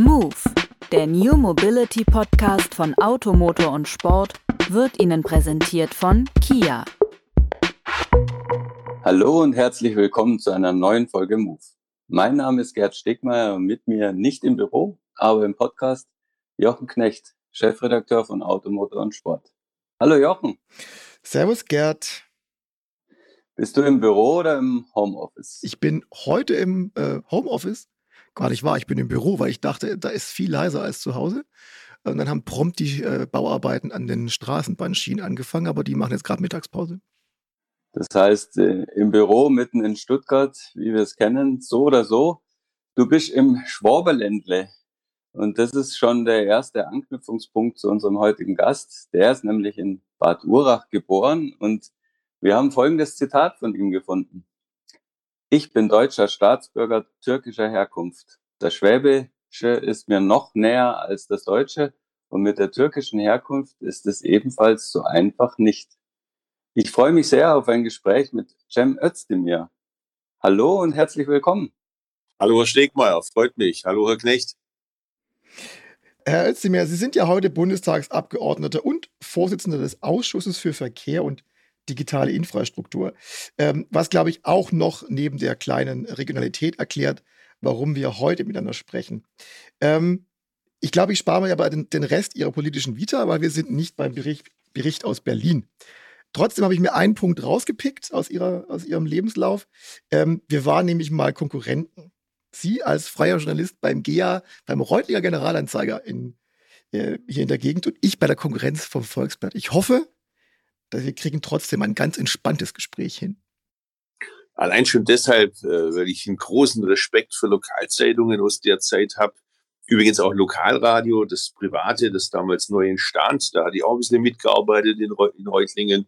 Move, der New Mobility Podcast von Automotor und Sport, wird Ihnen präsentiert von Kia. Hallo und herzlich willkommen zu einer neuen Folge Move. Mein Name ist Gerd Stegmeier und mit mir nicht im Büro, aber im Podcast Jochen Knecht, Chefredakteur von Automotor und Sport. Hallo Jochen. Servus Gerd. Bist du im Büro oder im Homeoffice? Ich bin heute im äh, Homeoffice. Gar nicht wahr, ich bin im Büro, weil ich dachte, da ist viel leiser als zu Hause. Und dann haben prompt die äh, Bauarbeiten an den Straßenbahnschienen angefangen, aber die machen jetzt gerade Mittagspause. Das heißt, äh, im Büro mitten in Stuttgart, wie wir es kennen, so oder so, du bist im Schwaberländle. Und das ist schon der erste Anknüpfungspunkt zu unserem heutigen Gast. Der ist nämlich in Bad Urach geboren und wir haben folgendes Zitat von ihm gefunden. Ich bin deutscher Staatsbürger türkischer Herkunft. Das Schwäbische ist mir noch näher als das Deutsche und mit der türkischen Herkunft ist es ebenfalls so einfach nicht. Ich freue mich sehr auf ein Gespräch mit Cem Özdemir. Hallo und herzlich willkommen. Hallo Herr Stegmeier, freut mich. Hallo Herr Knecht. Herr Özdemir, Sie sind ja heute Bundestagsabgeordneter und Vorsitzender des Ausschusses für Verkehr und digitale Infrastruktur. Ähm, was, glaube ich, auch noch neben der kleinen Regionalität erklärt, warum wir heute miteinander sprechen. Ähm, ich glaube, ich spare mir ja bei den, den, Rest Ihrer politischen Vita, weil wir sind nicht beim Bericht, Bericht aus Berlin. Trotzdem habe ich mir einen Punkt rausgepickt aus, ihrer, aus Ihrem Lebenslauf. Ähm, wir waren nämlich mal Konkurrenten. Sie als freier Journalist beim GEA, beim Reutlinger Generalanzeiger in, äh, hier in der Gegend und ich bei der Konkurrenz vom Volksblatt. Ich hoffe, wir kriegen trotzdem ein ganz entspanntes Gespräch hin. Allein schon deshalb, äh, weil ich einen großen Respekt für Lokalzeitungen aus der Zeit habe. Übrigens auch Lokalradio, das Private, das damals neu entstand. Da hatte ich auch ein bisschen mitgearbeitet in, in Reutlingen.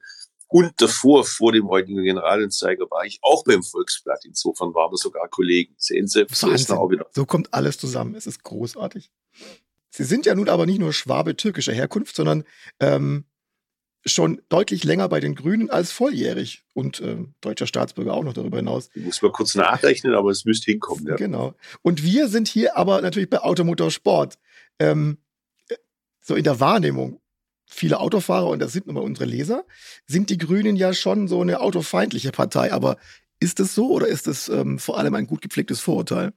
Und davor, vor dem heutigen Generalanzeiger, war ich auch beim Volksblatt. Insofern waren wir sogar Kollegen. Sehen Sie, so, ist auch wieder. so kommt alles zusammen. Es ist großartig. Sie sind ja nun aber nicht nur Schwabe türkischer Herkunft, sondern ähm, schon deutlich länger bei den Grünen als volljährig und äh, deutscher Staatsbürger auch noch darüber hinaus. Ich muss mal kurz nachrechnen, aber es müsste hinkommen. Ja. Genau. Und wir sind hier aber natürlich bei Automotor Sport. Ähm, so in der Wahrnehmung viele Autofahrer, und das sind nun mal unsere Leser, sind die Grünen ja schon so eine autofeindliche Partei. Aber ist es so oder ist es ähm, vor allem ein gut gepflegtes Vorurteil?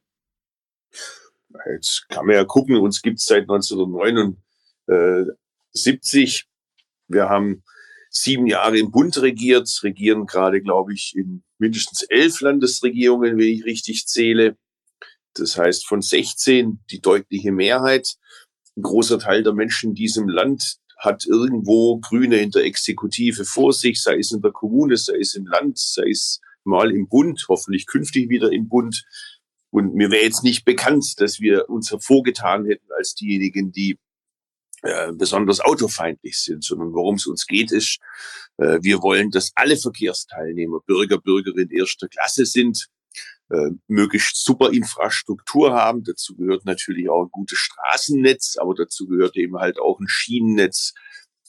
Jetzt kann man ja gucken, uns gibt es seit 1979 wir haben sieben Jahre im Bund regiert, regieren gerade, glaube ich, in mindestens elf Landesregierungen, wenn ich richtig zähle. Das heißt, von 16 die deutliche Mehrheit. Ein großer Teil der Menschen in diesem Land hat irgendwo Grüne in der Exekutive vor sich, sei es in der Kommune, sei es im Land, sei es mal im Bund, hoffentlich künftig wieder im Bund. Und mir wäre jetzt nicht bekannt, dass wir uns hervorgetan hätten als diejenigen, die äh, besonders autofeindlich sind, sondern worum es uns geht, ist, äh, wir wollen, dass alle Verkehrsteilnehmer Bürger, Bürgerinnen erster Klasse sind, äh, möglichst super Infrastruktur haben. Dazu gehört natürlich auch ein gutes Straßennetz, aber dazu gehört eben halt auch ein Schienennetz,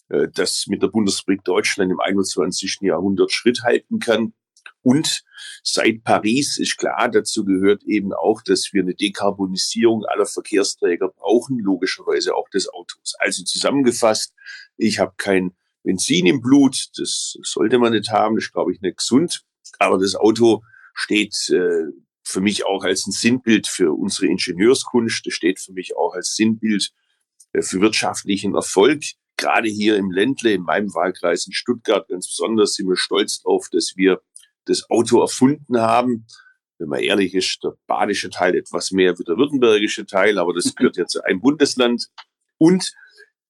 äh, das mit der Bundesrepublik Deutschland im 21. Jahrhundert Schritt halten kann. Und seit Paris ist klar, dazu gehört eben auch, dass wir eine Dekarbonisierung aller Verkehrsträger brauchen, logischerweise auch des Autos. Also zusammengefasst, ich habe kein Benzin im Blut, das sollte man nicht haben, das ist, glaube ich, nicht gesund. Aber das Auto steht äh, für mich auch als ein Sinnbild für unsere Ingenieurskunst, das steht für mich auch als Sinnbild äh, für wirtschaftlichen Erfolg. Gerade hier im Ländle, in meinem Wahlkreis in Stuttgart ganz besonders, sind wir stolz darauf, dass wir das Auto erfunden haben. Wenn man ehrlich ist, der badische Teil etwas mehr wie der württembergische Teil, aber das gehört ja zu einem Bundesland. Und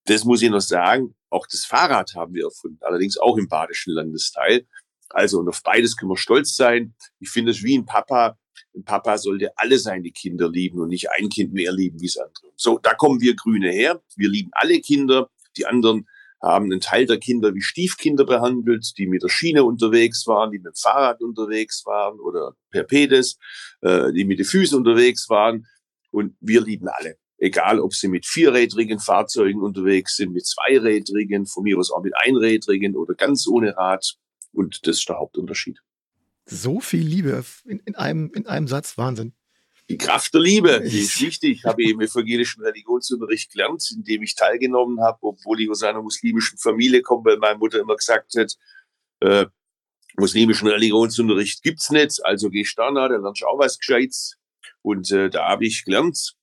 das muss ich noch sagen, auch das Fahrrad haben wir erfunden, allerdings auch im badischen Landesteil. Also, und auf beides können wir stolz sein. Ich finde es wie ein Papa. Ein Papa sollte alle seine Kinder lieben und nicht ein Kind mehr lieben wie das andere. So, da kommen wir Grüne her. Wir lieben alle Kinder. Die anderen haben einen Teil der Kinder wie Stiefkinder behandelt, die mit der Schiene unterwegs waren, die mit dem Fahrrad unterwegs waren oder per Pedes, äh, die mit den Füßen unterwegs waren. Und wir lieben alle. Egal, ob sie mit vierrädrigen Fahrzeugen unterwegs sind, mit zweirädrigen, von mir aus auch mit einrädrigen oder ganz ohne Rad. Und das ist der Hauptunterschied. So viel Liebe in, in, einem, in einem Satz, Wahnsinn. Die Kraft der Liebe, die ist wichtig. Ich habe im evangelischen Religionsunterricht gelernt, in dem ich teilgenommen habe, obwohl ich aus einer muslimischen Familie komme, weil meine Mutter immer gesagt hat, äh, muslimischen Religionsunterricht gibt's nicht, also geh Stana, dann lernst du auch was Gescheites. Und äh, da habe ich gelernt,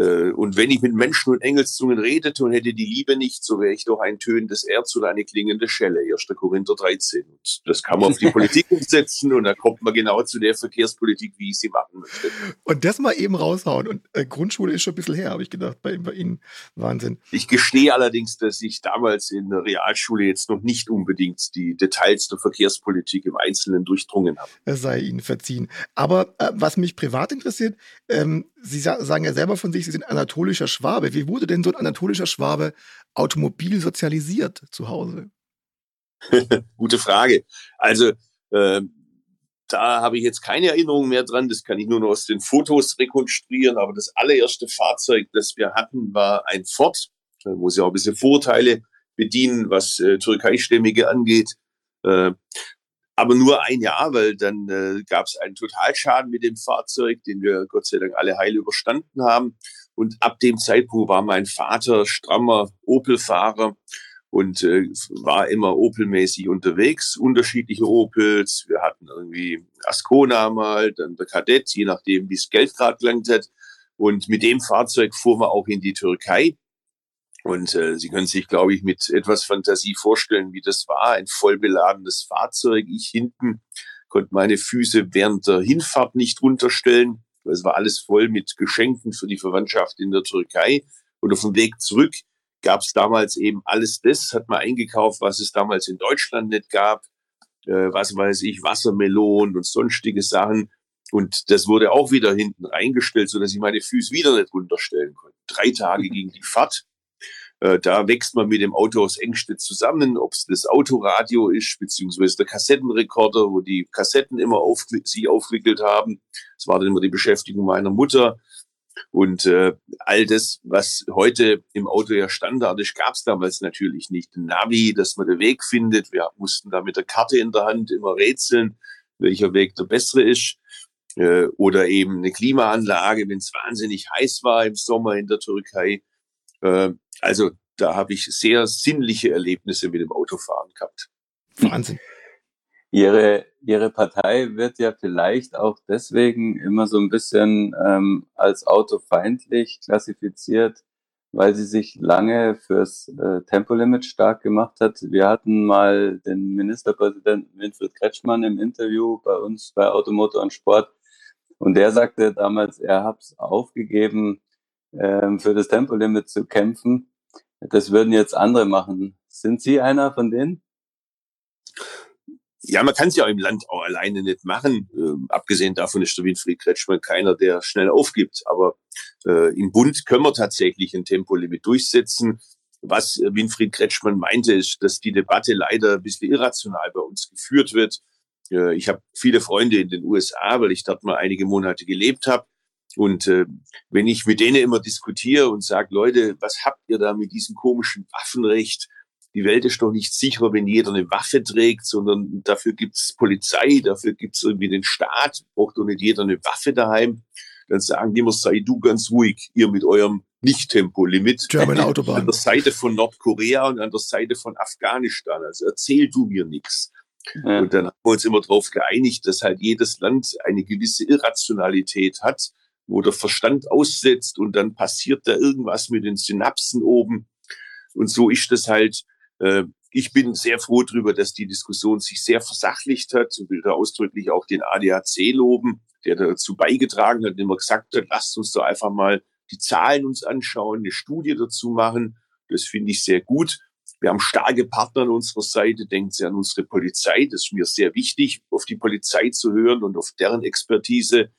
und wenn ich mit Menschen und Engelszungen redete und hätte die Liebe nicht, so wäre ich doch ein tönendes Erz oder eine klingende Schelle. 1. Korinther 13. Und das kann man auf die Politik umsetzen und da kommt man genau zu der Verkehrspolitik, wie ich sie machen möchte. Und das mal eben raushauen. Und äh, Grundschule ist schon ein bisschen her, habe ich gedacht, bei, bei Ihnen. Wahnsinn. Ich gestehe allerdings, dass ich damals in der Realschule jetzt noch nicht unbedingt die Details der Verkehrspolitik im Einzelnen durchdrungen habe. Es sei Ihnen verziehen. Aber äh, was mich privat interessiert, ähm, Sie sagen ja selber von sich, Sie sind anatolischer Schwabe. Wie wurde denn so ein anatolischer Schwabe automobil sozialisiert zu Hause? Gute Frage. Also äh, da habe ich jetzt keine Erinnerung mehr dran. Das kann ich nur noch aus den Fotos rekonstruieren. Aber das allererste Fahrzeug, das wir hatten, war ein Ford. Da muss ja auch ein bisschen Vorteile bedienen, was äh, Türkeistämmige angeht. Äh, aber nur ein Jahr, weil dann äh, gab es einen Totalschaden mit dem Fahrzeug, den wir Gott sei Dank alle heil überstanden haben. Und ab dem Zeitpunkt war mein Vater strammer Opel-Fahrer und äh, war immer Opel-mäßig unterwegs, unterschiedliche Opels. Wir hatten irgendwie Ascona mal, dann der Kadett, je nachdem, wie es Geld gerade gelangt hat. Und mit dem Fahrzeug fuhren wir auch in die Türkei. Und äh, Sie können sich, glaube ich, mit etwas Fantasie vorstellen, wie das war. Ein vollbeladenes Fahrzeug. Ich hinten konnte meine Füße während der Hinfahrt nicht runterstellen. Es war alles voll mit Geschenken für die Verwandtschaft in der Türkei. Und auf dem Weg zurück gab es damals eben alles das, hat man eingekauft, was es damals in Deutschland nicht gab. Äh, was weiß ich, Wassermelonen und sonstige Sachen. Und das wurde auch wieder hinten reingestellt, so dass ich meine Füße wieder nicht runterstellen konnte. Drei Tage ging die Fahrt. Äh, da wächst man mit dem Auto aus Engste zusammen, ob es das Autoradio ist, beziehungsweise der Kassettenrekorder, wo die Kassetten immer auf, sich aufgewickelt haben. Das war dann immer die Beschäftigung meiner Mutter. Und äh, all das, was heute im Auto ja Standard ist, gab es damals natürlich nicht. Navi, dass man den Weg findet. Wir mussten da mit der Karte in der Hand immer rätseln, welcher Weg der bessere ist. Äh, oder eben eine Klimaanlage, wenn es wahnsinnig heiß war im Sommer in der Türkei. Äh, also da habe ich sehr sinnliche Erlebnisse mit dem Autofahren gehabt. Wahnsinn. Ihre, Ihre Partei wird ja vielleicht auch deswegen immer so ein bisschen ähm, als autofeindlich klassifiziert, weil sie sich lange fürs äh, Tempolimit stark gemacht hat. Wir hatten mal den Ministerpräsidenten Winfried Kretschmann im Interview bei uns bei Automotor und Sport und der sagte damals, er hat es aufgegeben, ähm, für das Tempolimit zu kämpfen. Das würden jetzt andere machen. Sind Sie einer von denen? Ja, man kann es ja im Land auch alleine nicht machen. Ähm, abgesehen davon ist der Winfried Kretschmann keiner, der schnell aufgibt. Aber äh, im Bund können wir tatsächlich ein Tempolimit durchsetzen. Was äh, Winfried Kretschmann meinte, ist, dass die Debatte leider ein bisschen irrational bei uns geführt wird. Äh, ich habe viele Freunde in den USA, weil ich dort mal einige Monate gelebt habe. Und äh, wenn ich mit denen immer diskutiere und sage, Leute, was habt ihr da mit diesem komischen Waffenrecht? Die Welt ist doch nicht sicher, wenn jeder eine Waffe trägt, sondern dafür gibt's Polizei, dafür gibt's irgendwie den Staat, braucht doch nicht jeder eine Waffe daheim. Dann sagen die immer, sei du ganz ruhig, ihr mit eurem Nicht-Tempo-Limit. German Autobahn. An der Seite von Nordkorea und an der Seite von Afghanistan. Also erzähl du mir nichts. Ja. Und dann haben wir uns immer darauf geeinigt, dass halt jedes Land eine gewisse Irrationalität hat wo der Verstand aussetzt und dann passiert da irgendwas mit den Synapsen oben. Und so ist das halt. Äh, ich bin sehr froh darüber, dass die Diskussion sich sehr versachlicht hat und will da ausdrücklich auch den ADAC loben, der dazu beigetragen hat, immer gesagt hat, lasst uns doch einfach mal die Zahlen uns anschauen, eine Studie dazu machen. Das finde ich sehr gut. Wir haben starke Partner an unserer Seite. Denkt Sie an unsere Polizei. Das ist mir sehr wichtig, auf die Polizei zu hören und auf deren Expertise.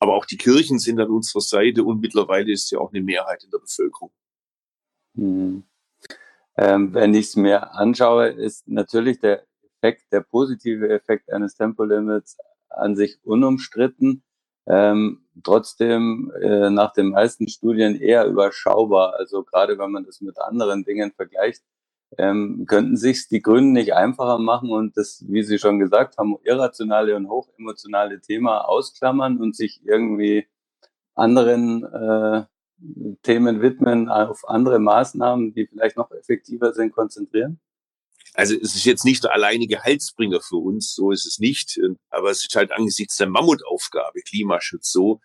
Aber auch die Kirchen sind an unserer Seite und mittlerweile ist ja auch eine Mehrheit in der Bevölkerung. Hm. Ähm, wenn ich es mir anschaue, ist natürlich der Effekt, der positive Effekt eines Tempolimits an sich unumstritten. Ähm, trotzdem äh, nach den meisten Studien eher überschaubar. Also gerade wenn man das mit anderen Dingen vergleicht, Ähm, könnten sich die Grünen nicht einfacher machen und das, wie Sie schon gesagt haben, irrationale und hochemotionale Thema ausklammern und sich irgendwie anderen äh, Themen widmen, auf andere Maßnahmen, die vielleicht noch effektiver sind, konzentrieren? Also es ist jetzt nicht der alleinige Heilsbringer für uns, so ist es nicht. Aber es ist halt angesichts der Mammutaufgabe Klimaschutz so,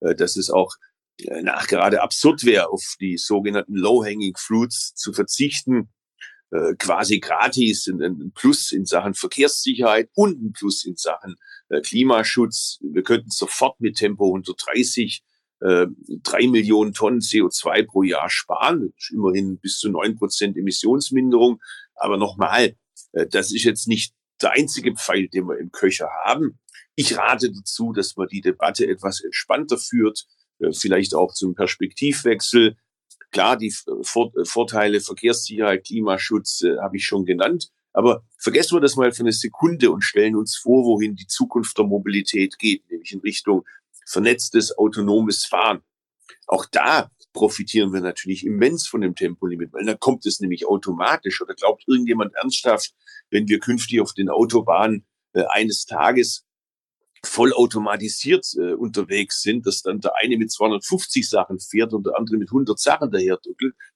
äh, dass es auch äh, nachgerade absurd wäre, auf die sogenannten Low-Hanging Fruits zu verzichten, äh, quasi gratis ein Plus in Sachen Verkehrssicherheit und ein Plus in Sachen Klimaschutz. Wir könnten sofort mit Tempo 130 drei Millionen Tonnen CO2 pro Jahr sparen. Immerhin bis zu neun Prozent Emissionsminderung. Aber nochmal, das ist jetzt nicht der einzige Pfeil, den wir im Köcher haben. Ich rate dazu, dass man die Debatte etwas entspannter führt, äh, vielleicht auch zum Perspektivwechsel. Klar, die Vorteile Verkehrssicherheit, Klimaschutz äh, habe ich schon genannt. Aber vergessen wir das mal für eine Sekunde und stellen uns vor, wohin die Zukunft der Mobilität geht, nämlich in Richtung vernetztes, autonomes Fahren. Auch da profitieren wir natürlich immens von dem Tempolimit, weil dann kommt es nämlich automatisch. Oder glaubt irgendjemand ernsthaft, wenn wir künftig auf den Autobahnen äh, eines Tages vollautomatisiert äh, unterwegs sind, dass dann der eine mit 250 Sachen fährt und der andere mit 100 Sachen daher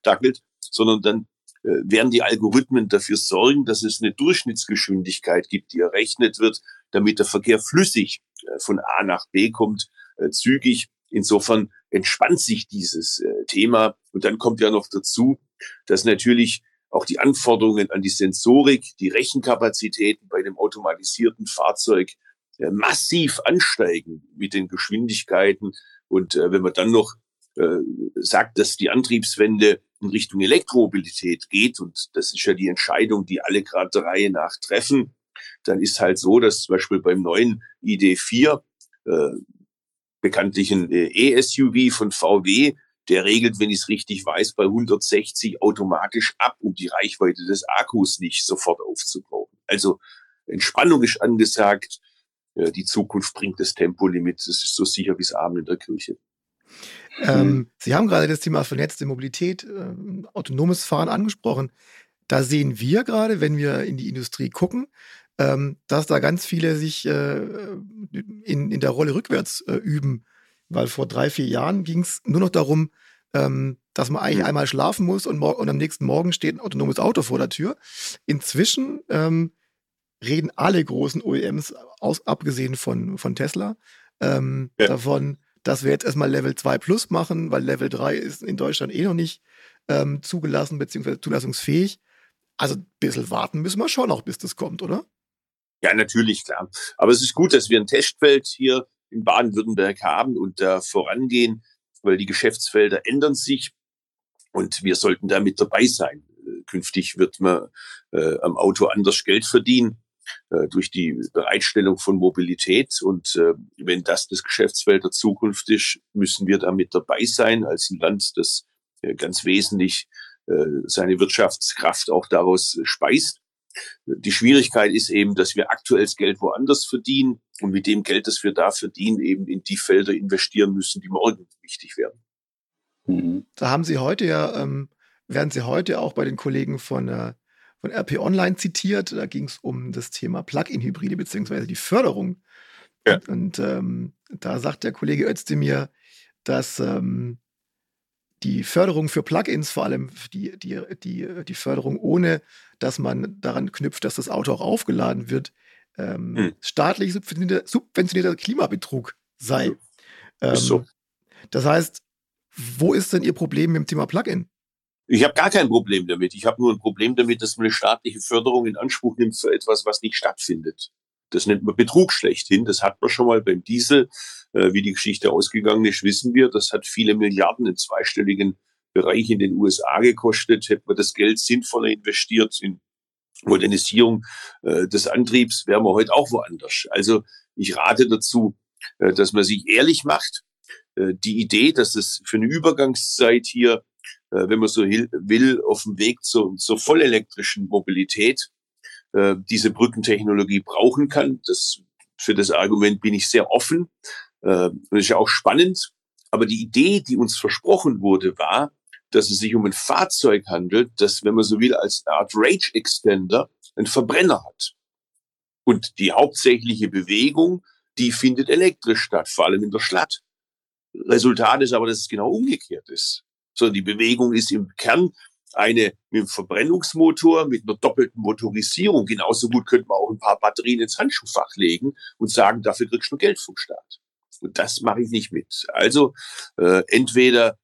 dackelt, sondern dann äh, werden die Algorithmen dafür sorgen, dass es eine Durchschnittsgeschwindigkeit gibt, die errechnet wird, damit der Verkehr flüssig äh, von A nach B kommt, äh, zügig. Insofern entspannt sich dieses äh, Thema. Und dann kommt ja noch dazu, dass natürlich auch die Anforderungen an die Sensorik, die Rechenkapazitäten bei dem automatisierten Fahrzeug massiv ansteigen mit den Geschwindigkeiten. Und äh, wenn man dann noch äh, sagt, dass die Antriebswende in Richtung Elektromobilität geht, und das ist ja die Entscheidung, die alle gerade der Reihe nach treffen, dann ist halt so, dass zum Beispiel beim neuen ID4, äh, bekanntlichen äh, E-SUV von VW, der regelt, wenn ich es richtig weiß, bei 160 automatisch ab, um die Reichweite des Akkus nicht sofort aufzubrauchen. Also Entspannung ist angesagt, äh, die Zukunft bringt das Tempolimit. Das ist so sicher wie es Abend in der Kirche. Ähm, hm. Sie haben gerade das Thema vernetzte Mobilität, äh, autonomes Fahren angesprochen. Da sehen wir gerade, wenn wir in die Industrie gucken, ähm, dass da ganz viele sich äh, in, in der Rolle rückwärts äh, üben. Weil vor drei, vier Jahren ging es nur noch darum, ähm, dass man eigentlich hm. einmal schlafen muss und, und, am nächsten Morgen steht ein autonomes Auto vor der Tür. Inzwischen ähm, reden alle großen OEMs, aus, abgesehen von, von Tesla, ähm, ja. davon, dass wir jetzt erstmal Level 2 Plus machen, weil Level 3 ist in Deutschland eh noch nicht ähm, zugelassen bzw. zulassungsfähig. Also ein bisschen warten müssen wir schon noch, bis das kommt, oder? Ja, natürlich, klar. Aber es ist gut, dass wir ein Testfeld hier in Baden-Württemberg haben und da vorangehen, weil die Geschäftsfelder ändern sich und wir sollten da mit dabei sein. Künftig wird man äh, am Auto anders Geld verdienen äh, durch die Bereitstellung von Mobilität. Und äh, wenn das das Geschäftsfeld der Zukunft ist, müssen wir da mit dabei sein als ein Land, das äh, ganz wesentlich äh, seine Wirtschaftskraft auch daraus speist. Die Schwierigkeit ist eben, dass wir aktuell das Geld woanders verdienen und mit dem Geld, das wir da verdienen, eben in die Felder investieren müssen, die morgen wichtig werden. Mhm. Da haben Sie heute ja, ähm, werden Sie heute auch bei den Kollegen von äh, von RP Online zitiert. Da ging es um das Thema Plug-in-Hybride beziehungsweise die Förderung. Ja. Und, und ähm, da sagt der Kollege Özdemir, dass ähm, die Förderung für Plugins, vor allem die, die, die, die Förderung ohne, dass man daran knüpft, dass das Auto auch aufgeladen wird, ähm, hm. staatlich subventionierter, subventionierter Klimabetrug sei. Ähm, so. Das heißt, wo ist denn Ihr Problem mit dem Thema Plugin? Ich habe gar kein Problem damit. Ich habe nur ein Problem damit, dass man eine staatliche Förderung in Anspruch nimmt für etwas, was nicht stattfindet. Das nennt man Betrug schlechthin. Das hat man schon mal beim Diesel. Äh, wie die Geschichte ausgegangen ist, wissen wir. Das hat viele Milliarden im zweistelligen Bereich in den USA gekostet. Hätte man das Geld sinnvoller investiert in Modernisierung äh, des Antriebs, wären wir heute auch woanders. Also ich rate dazu, äh, dass man sich ehrlich macht. Äh, die Idee, dass es für eine Übergangszeit hier wenn man so will, auf dem Weg zur, zur vollelektrischen Mobilität äh, diese Brückentechnologie brauchen kann. Das, für das Argument bin ich sehr offen. Äh, und ist ja auch spannend. Aber die Idee, die uns versprochen wurde, war, dass es sich um ein Fahrzeug handelt, das, wenn man so will, als Art Rage Extender einen Verbrenner hat. Und die hauptsächliche Bewegung, die findet elektrisch statt, vor allem in der Stadt. Resultat ist aber, dass es genau umgekehrt ist. So, die Bewegung ist im Kern eine mit einem Verbrennungsmotor, mit einer doppelten Motorisierung. Genauso gut könnte man auch ein paar Batterien ins Handschuhfach legen und sagen, dafür kriegst du Geld vom Staat. Und das mache ich nicht mit. Also äh, entweder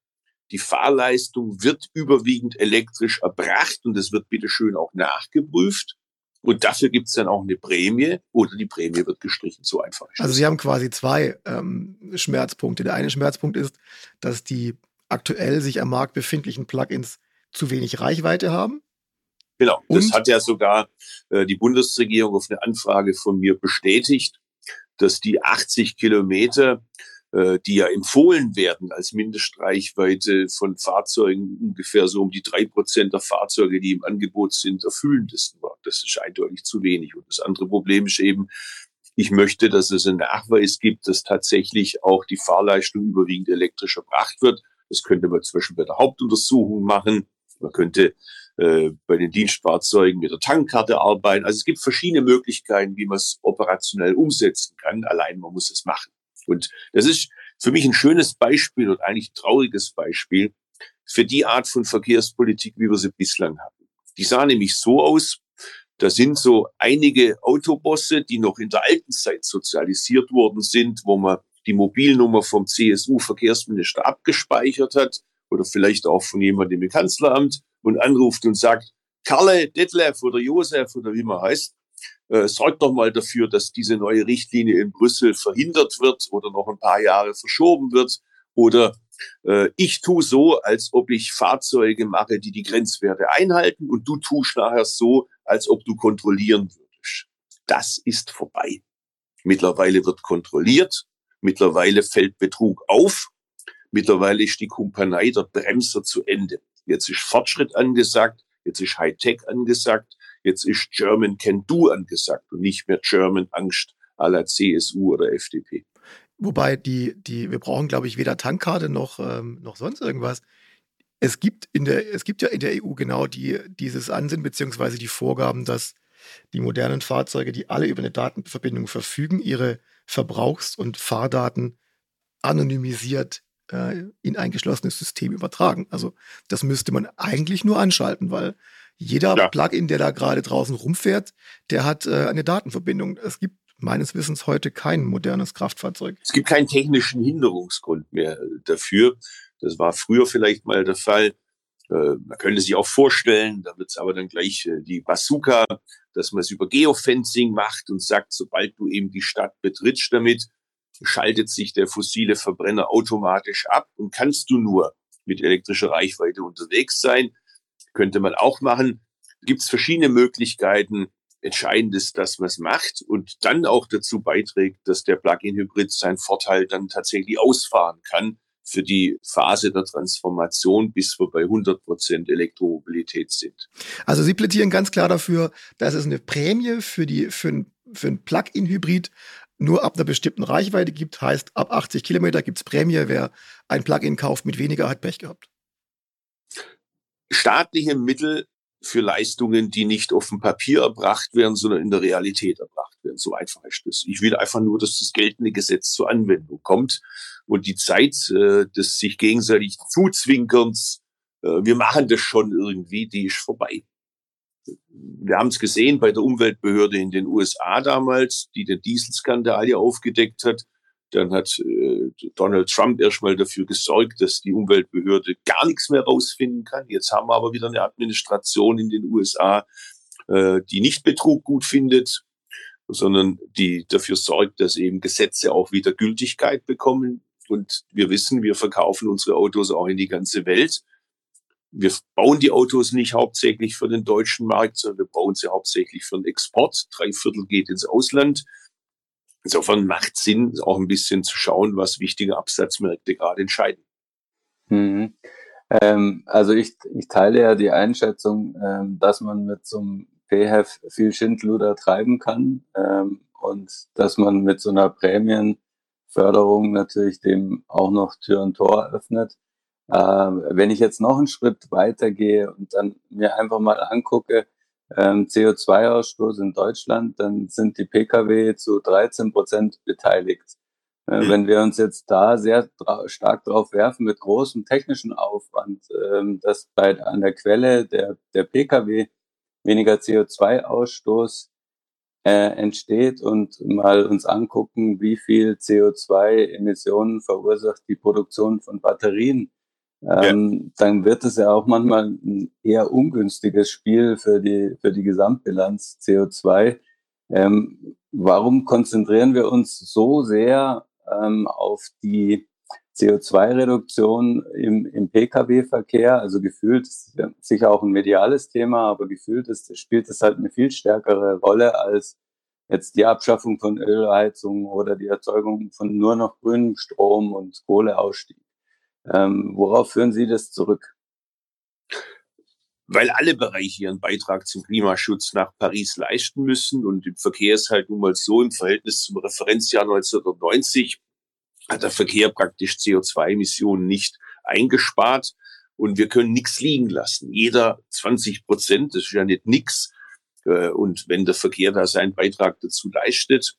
die Fahrleistung wird überwiegend elektrisch erbracht und es wird bitteschön auch nachgeprüft. Und dafür gibt es dann auch eine Prämie oder die Prämie wird gestrichen. So einfach. Also Sie haben quasi zwei ähm, Schmerzpunkte. Der eine Schmerzpunkt ist, dass die aktuell sich am Markt befindlichen Plugins zu wenig Reichweite haben. Genau, und? das hat ja sogar äh, die Bundesregierung auf eine Anfrage von mir bestätigt, dass die 80 Kilometer, äh, die ja empfohlen werden als Mindestreichweite von Fahrzeugen, ungefähr so um die drei Prozent der Fahrzeuge, die im Angebot sind, erfüllen das nur. Das ist eindeutig zu wenig. Und das andere Problem ist eben, ich möchte, dass es einen Nachweis gibt, dass tatsächlich auch die Fahrleistung überwiegend elektrisch erbracht wird. Das könnte man Beispiel bei der Hauptuntersuchung machen. Man könnte äh, bei den Dienstfahrzeugen mit der Tankkarte arbeiten. Also es gibt verschiedene Möglichkeiten, wie man es operationell umsetzen kann. Allein man muss es machen. Und das ist für mich ein schönes Beispiel und eigentlich trauriges Beispiel für die Art von Verkehrspolitik, wie wir sie bislang hatten. Die sah nämlich so aus, da sind so einige Autobosse, die noch in der alten Zeit sozialisiert worden sind, wo man die Mobilnummer vom CSU-Verkehrsminister abgespeichert hat oder vielleicht auch von jemandem im Kanzleramt und anruft und sagt, Karle, Detlef oder Josef oder wie man heißt, äh, sorgt doch mal dafür, dass diese neue Richtlinie in Brüssel verhindert wird oder noch ein paar Jahre verschoben wird. Oder äh, ich tu so, als ob ich Fahrzeuge mache, die die Grenzwerte einhalten und du tust nachher so, als ob du kontrollieren würdest. Das ist vorbei. Mittlerweile wird kontrolliert. Mittlerweile fällt Betrug auf. Mittlerweile ist die Kumpanei der Bremser zu Ende. Jetzt ist Fortschritt angesagt, jetzt ist Hightech angesagt, jetzt ist German Can Do angesagt und nicht mehr German Angst à la CSU oder FDP. Wobei die, die, wir brauchen, glaube ich, weder Tankkarte noch, ähm, noch sonst irgendwas. Es gibt in der, es gibt ja in der EU genau die, dieses Ansinnen beziehungsweise die Vorgaben, dass die modernen Fahrzeuge, die alle über eine Datenverbindung verfügen, ihre Verbrauchs- und Fahrdaten anonymisiert äh, in ein geschlossenes System übertragen. Also das müsste man eigentlich nur anschalten, weil jeder ja. Plugin, der da gerade draußen rumfährt, der hat äh, eine Datenverbindung. Es gibt meines Wissens heute kein modernes Kraftfahrzeug. Es gibt keinen technischen Hinderungsgrund mehr dafür. Das war früher vielleicht mal der Fall. Äh, man könnte sich auch vorstellen, da wird es aber dann gleich äh, die Bazooka, dass man es über Geofencing macht und sagt, sobald du eben die Stadt betrittst damit, schaltet sich der fossile Verbrenner automatisch ab und kannst du nur mit elektrischer Reichweite unterwegs sein. Könnte man auch machen. Gibt es verschiedene Möglichkeiten. Entscheidend ist, dass man es macht und dann auch dazu beiträgt, dass der Plug-in-Hybrid seinen Vorteil dann tatsächlich ausfahren kann für die Phase der Transformation, bis wir bei 100 Prozent Elektromobilität sind. Also Sie plädieren ganz klar dafür, dass es eine Prämie für die für ein, für ein Plug-in-Hybrid nur ab einer bestimmten Reichweite gibt, heißt ab 80 Kilometer gibt es Prämie. Wer ein Plugin kauft mit weniger, hat Pech gehabt. Staatliche Mittel für Leistungen, die nicht auf dem Papier erbracht werden, sondern in der Realität erbracht werden. So einfach ist das. Ich will einfach nur, dass das geltende Gesetz zur Anwendung kommt und die Zeit äh, des sich gegenseitig Zuzwinkerns, äh, wir machen das schon irgendwie, die ist vorbei wir haben es gesehen bei der Umweltbehörde in den USA damals, die den Dieselskandal ja aufgedeckt hat. Dann hat äh, Donald Trump erstmal dafür gesorgt, dass die Umweltbehörde gar nichts mehr rausfinden kann. Jetzt haben wir aber wieder eine Administration in den USA, äh, die nicht Betrug gut findet, sondern die dafür sorgt, dass eben Gesetze auch wieder Gültigkeit bekommen. Und wir wissen, wir verkaufen unsere Autos auch in die ganze Welt wir bauen die Autos nicht hauptsächlich für den deutschen Markt, sondern wir bauen sie hauptsächlich für den Export. Drei Viertel geht ins Ausland. Insofern macht Sinn, auch ein bisschen zu schauen, was wichtige Absatzmärkte gerade entscheiden. Mhm. Ähm, also ich, ich teile ja die Einschätzung, ähm, dass man mit so einem PHEV viel Schindluder treiben kann ähm, und dass man mit so einer Prämienförderung natürlich dem auch noch Tür und Tor öffnet. Ähm, wenn ich jetzt noch einen Schritt weitergehe und dann mir einfach mal angucke, ähm, CO2-Ausstoß in Deutschland, dann sind die Pkw zu 13 Prozent beteiligt. Äh, mhm. Wenn wir uns jetzt da sehr stark drauf werfen mit großem technischen Aufwand, ähm, dass bei an der Quelle der, der Pkw weniger CO2-Ausstoß äh, entsteht und mal uns angucken, wie viel CO2-Emissionen verursacht die Produktion von Batterien ähm, ja. dann wird es ja auch manchmal ein eher ungünstiges Spiel für die, für die Gesamtbilanz CO2. Ähm, warum konzentrieren wir uns so sehr ähm, auf die CO2-Reduktion im, im Pkw-Verkehr? Also gefühlt ist sicher auch ein mediales Thema, aber gefühlt ist, spielt es halt eine viel stärkere Rolle als jetzt die Abschaffung von Ölheizungen oder die Erzeugung von nur noch grünem Strom und Kohleausstieg. Ähm, worauf führen Sie das zurück? Weil alle Bereiche ihren Beitrag zum Klimaschutz nach Paris leisten müssen. Und im Verkehr ist halt nun mal so im Verhältnis zum Referenzjahr 1990 hat der Verkehr praktisch CO2-Emissionen nicht eingespart. Und wir können nichts liegen lassen. Jeder 20 Prozent, das ist ja nicht nix. Äh, und wenn der Verkehr da seinen Beitrag dazu leistet,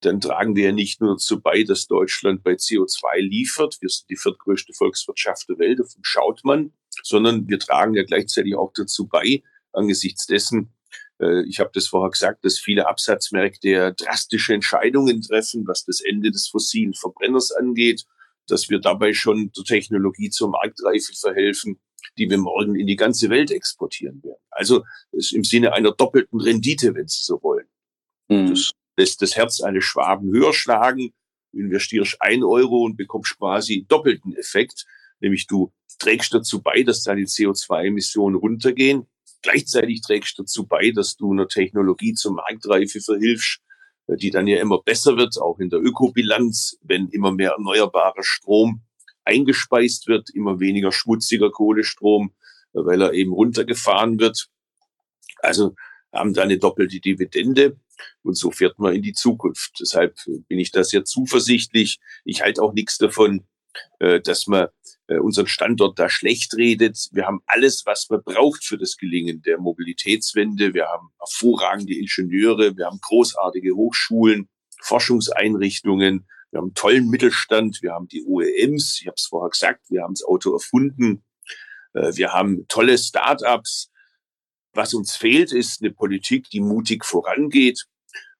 dann tragen wir ja nicht nur dazu bei, dass Deutschland bei CO2 liefert. Wir sind die viertgrößte Volkswirtschaft der Welt, davon schaut man, sondern wir tragen ja gleichzeitig auch dazu bei, angesichts dessen, äh, ich habe das vorher gesagt, dass viele Absatzmärkte ja drastische Entscheidungen treffen, was das Ende des fossilen Verbrenners angeht, dass wir dabei schon der Technologie zur Marktreife verhelfen, die wir morgen in die ganze Welt exportieren werden. Also im Sinne einer doppelten Rendite, wenn Sie so wollen. Mhm. Das lässt das Herz eines Schwaben höher schlagen, investierst ein Euro und bekommst quasi doppelten Effekt, nämlich du trägst dazu bei, dass deine CO2-Emissionen runtergehen. Gleichzeitig trägst dazu bei, dass du einer Technologie zur Marktreife verhilfst, die dann ja immer besser wird, auch in der Ökobilanz, wenn immer mehr erneuerbarer Strom eingespeist wird, immer weniger schmutziger Kohlestrom, weil er eben runtergefahren wird. Also haben da eine doppelte Dividende. Und so fährt man in die Zukunft. Deshalb bin ich da sehr zuversichtlich. Ich halte auch nichts davon, äh, dass man äh, unseren Standort da schlecht redet. Wir haben alles, was man braucht für das Gelingen der Mobilitätswende. Wir haben hervorragende Ingenieure, wir haben großartige Hochschulen, Forschungseinrichtungen, wir haben tollen Mittelstand, wir haben die OEMs, ich habe es vorher gesagt, wir haben das Auto erfunden, äh, wir haben tolle Start-ups, was uns fehlt, ist eine Politik, die mutig vorangeht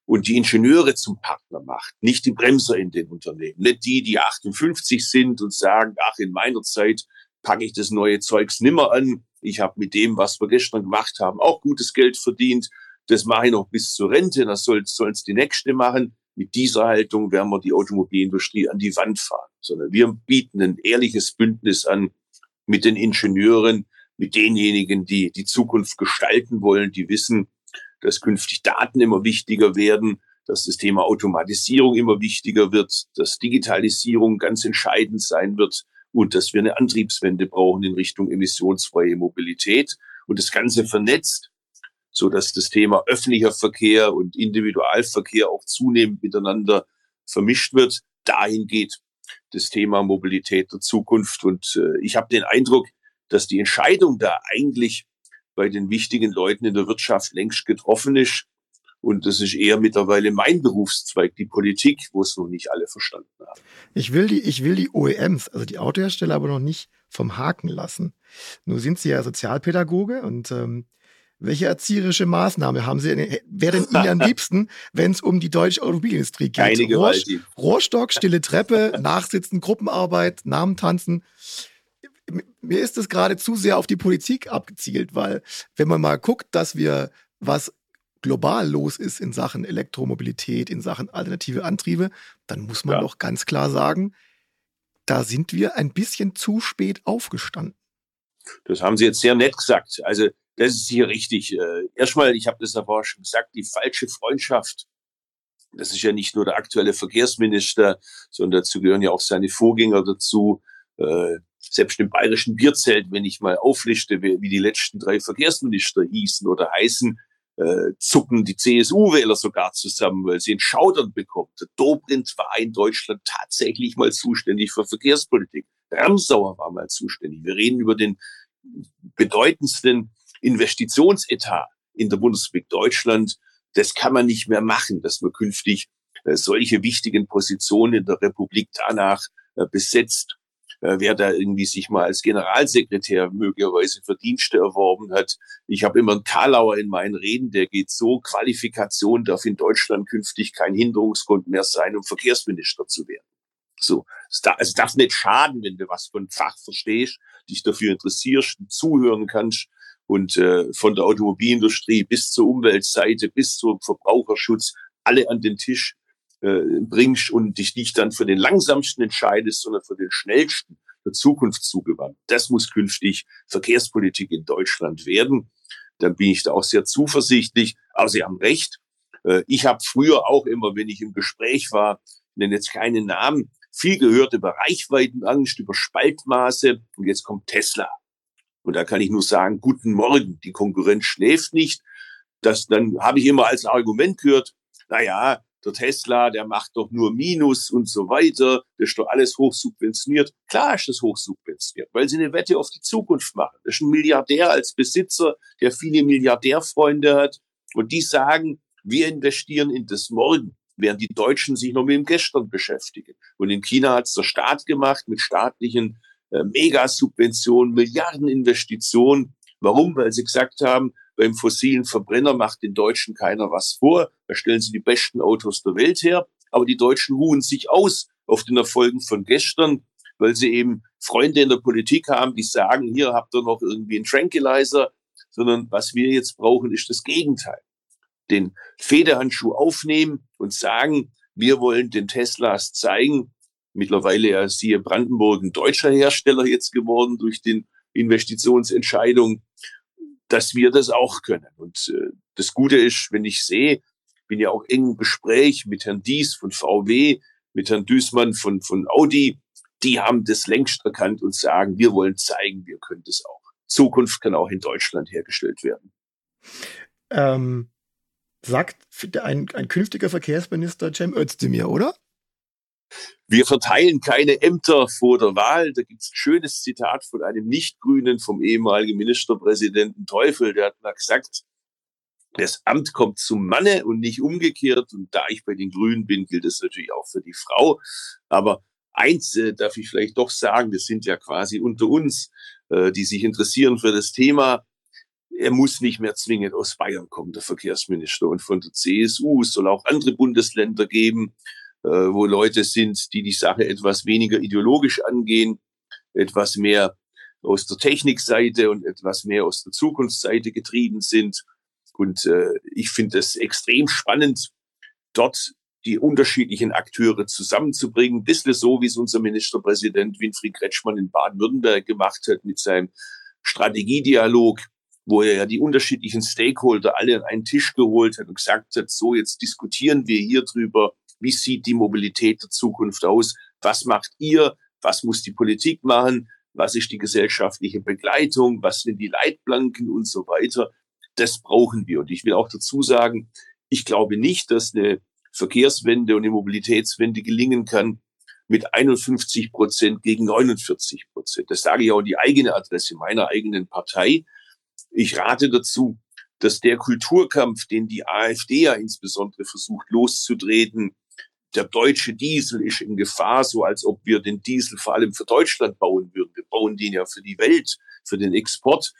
und die Ingenieure zum Partner macht, nicht die Bremser in den Unternehmen, nicht die, die 58 sind und sagen, ach, in meiner Zeit packe ich das neue Zeugs nimmer an. Ich habe mit dem, was wir gestern gemacht haben, auch gutes Geld verdient. Das mache ich noch bis zur Rente, das soll es die nächste machen. Mit dieser Haltung werden wir die Automobilindustrie an die Wand fahren, sondern wir bieten ein ehrliches Bündnis an mit den Ingenieuren, mit denjenigen, die die Zukunft gestalten wollen, die wissen, dass künftig Daten immer wichtiger werden, dass das Thema Automatisierung immer wichtiger wird, dass Digitalisierung ganz entscheidend sein wird und dass wir eine Antriebswende brauchen in Richtung emissionsfreie Mobilität und das Ganze vernetzt, so dass das Thema öffentlicher Verkehr und Individualverkehr auch zunehmend miteinander vermischt wird. Dahin geht das Thema Mobilität der Zukunft. Und äh, ich habe den Eindruck, dass die Entscheidung da eigentlich bei den wichtigen Leuten in der Wirtschaft längst getroffen ist. Und das ist eher mittlerweile mein Berufszweig, die Politik, wo es noch nicht alle verstanden haben. Ich will die, ich will die OEMs, also die Autohersteller, aber noch nicht vom Haken lassen. Nur sind Sie ja Sozialpädagoge und ähm, welche erzieherische Maßnahme haben Sie denn, wäre denn Ihnen am liebsten, wenn es um die deutsche Automobilindustrie geht? Keine Gewalt. Rohrstock, stille Treppe, Nachsitzen, Gruppenarbeit, Namen tanzen mir ist es gerade zu sehr auf die Politik abgezielt, weil wenn man mal guckt, dass wir, was global los ist in Sachen Elektromobilität, in Sachen alternative Antriebe, dann muss man ja. doch ganz klar sagen, da sind wir ein bisschen zu spät aufgestanden. Das haben Sie jetzt sehr nett gesagt. Also das ist hier richtig. Äh, erstmal, ich habe das davor schon gesagt, die falsche Freundschaft. Das ist ja nicht nur der aktuelle Verkehrsminister, sondern dazu gehören ja auch seine Vorgänger dazu. Äh, selbst im bayerischen Bierzelt, wenn ich mal auflichte, wie die letzten drei Verkehrsminister hießen oder heißen, äh, zucken die CSU-Wähler sogar zusammen, weil sie einen Schaudern bekommt. Der Dobrindt war in Deutschland tatsächlich mal zuständig für Verkehrspolitik. Ramsauer war mal zuständig. Wir reden über den bedeutendsten Investitionsetat in der Bundesrepublik Deutschland. Das kann man nicht mehr machen, dass man künftig äh, solche wichtigen Positionen in der Republik danach äh, besetzt, wer da irgendwie sich mal als Generalsekretär möglicherweise Verdienste erworben hat. Ich habe immer einen Karlauer in meinen Reden, der geht so, Qualifikation darf in Deutschland künftig kein Hinderungsgrund mehr sein, um Verkehrsminister zu werden. So, es darf, es darf nicht schaden, wenn du was von Fach verstehst, dich dafür interessierst, zuhören kannst und äh, von der Automobilindustrie bis zur Umweltseite, bis zum Verbraucherschutz alle an den Tisch äh, bringst und dich nicht dann für den langsamsten entscheidest, sondern für den schnellsten, für Zukunft zugewandt. Das muss künftig Verkehrspolitik in Deutschland werden. Dann bin ich da auch sehr zuversichtlich. Aber Sie haben recht. Äh, ich habe früher auch immer, wenn ich im Gespräch war, nenne jetzt keine Namen, viel gehört über Reichweitenangst, über Spaltmaße und jetzt kommt Tesla. Und da kann ich nur sagen, guten Morgen, die Konkurrenz schläft nicht. Das, dann habe ich immer als Argument gehört, na ja, der Tesla, der macht doch nur Minus und so weiter, das ist doch alles hochsubventioniert. Klar ist das hochsubventioniert, weil sie eine Wette auf die Zukunft machen. Das ist ein Milliardär als Besitzer, der viele Milliardärfreunde hat und die sagen, wir investieren in das Morgen während die Deutschen sich noch mit dem Gestern beschäftigen. Und in China hat es der Staat gemacht mit staatlichen äh, Megasubventionen, Milliardeninvestitionen. Warum? Weil sie gesagt haben, beim fossilen Verbrenner macht den Deutschen keiner was vor. Da stellen sie die besten Autos der Welt her. Aber die Deutschen ruhen sich aus auf den Erfolgen von gestern, weil sie eben Freunde in der Politik haben, die sagen, hier habt ihr noch irgendwie einen Tranquilizer, sondern was wir jetzt brauchen, ist das Gegenteil den Federhandschuh aufnehmen und sagen, wir wollen den Teslas zeigen, mittlerweile ja siehe Brandenburg ein deutscher Hersteller jetzt geworden durch den Investitionsentscheidung, dass wir das auch können. Und äh, das Gute ist, wenn ich sehe, bin ja auch eng im Gespräch mit Herrn Dies von VW, mit Herrn Düßmann von, von Audi, die haben das längst erkannt und sagen, wir wollen zeigen, wir können das auch. Zukunft kann auch in Deutschland hergestellt werden. Ähm, sagt ein, ein künftiger Verkehrsminister Cem Özdemir, oder? Wir verteilen keine Ämter vor der Wahl. Da gibt es ein schönes Zitat von einem Nicht-Grünen, vom ehemaligen Ministerpräsidenten Teufel. Der hat mal gesagt, das Amt kommt zum Manne und nicht umgekehrt. Und da ich bei den Grünen bin, gilt es natürlich auch für die Frau. Aber eins äh, darf ich vielleicht doch sagen, wir sind ja quasi unter uns, äh, die sich interessieren für das Thema er muss nicht mehr zwingend aus Bayern kommen, der Verkehrsminister. Und von der CSU es soll auch andere Bundesländer geben, wo Leute sind, die die Sache etwas weniger ideologisch angehen, etwas mehr aus der Technikseite und etwas mehr aus der Zukunftsseite getrieben sind. Und äh, ich finde es extrem spannend, dort die unterschiedlichen Akteure zusammenzubringen. Bisschen so, wie es unser Ministerpräsident Winfried Kretschmann in Baden-Württemberg gemacht hat mit seinem Strategiedialog wo er ja die unterschiedlichen Stakeholder alle an einen Tisch geholt hat und gesagt hat, so jetzt diskutieren wir hier drüber, wie sieht die Mobilität der Zukunft aus, was macht ihr, was muss die Politik machen, was ist die gesellschaftliche Begleitung, was sind die Leitplanken und so weiter. Das brauchen wir. Und ich will auch dazu sagen, ich glaube nicht, dass eine Verkehrswende und eine Mobilitätswende gelingen kann mit 51 Prozent gegen 49 Prozent. Das sage ich auch in die eigene Adresse meiner eigenen Partei. Ich rate dazu, dass der Kulturkampf, den die AfD ja insbesondere versucht loszutreten, der deutsche Diesel ist in Gefahr, so als ob wir den Diesel vor allem für Deutschland bauen würden. Wir bauen den ja für die Welt, für den Export.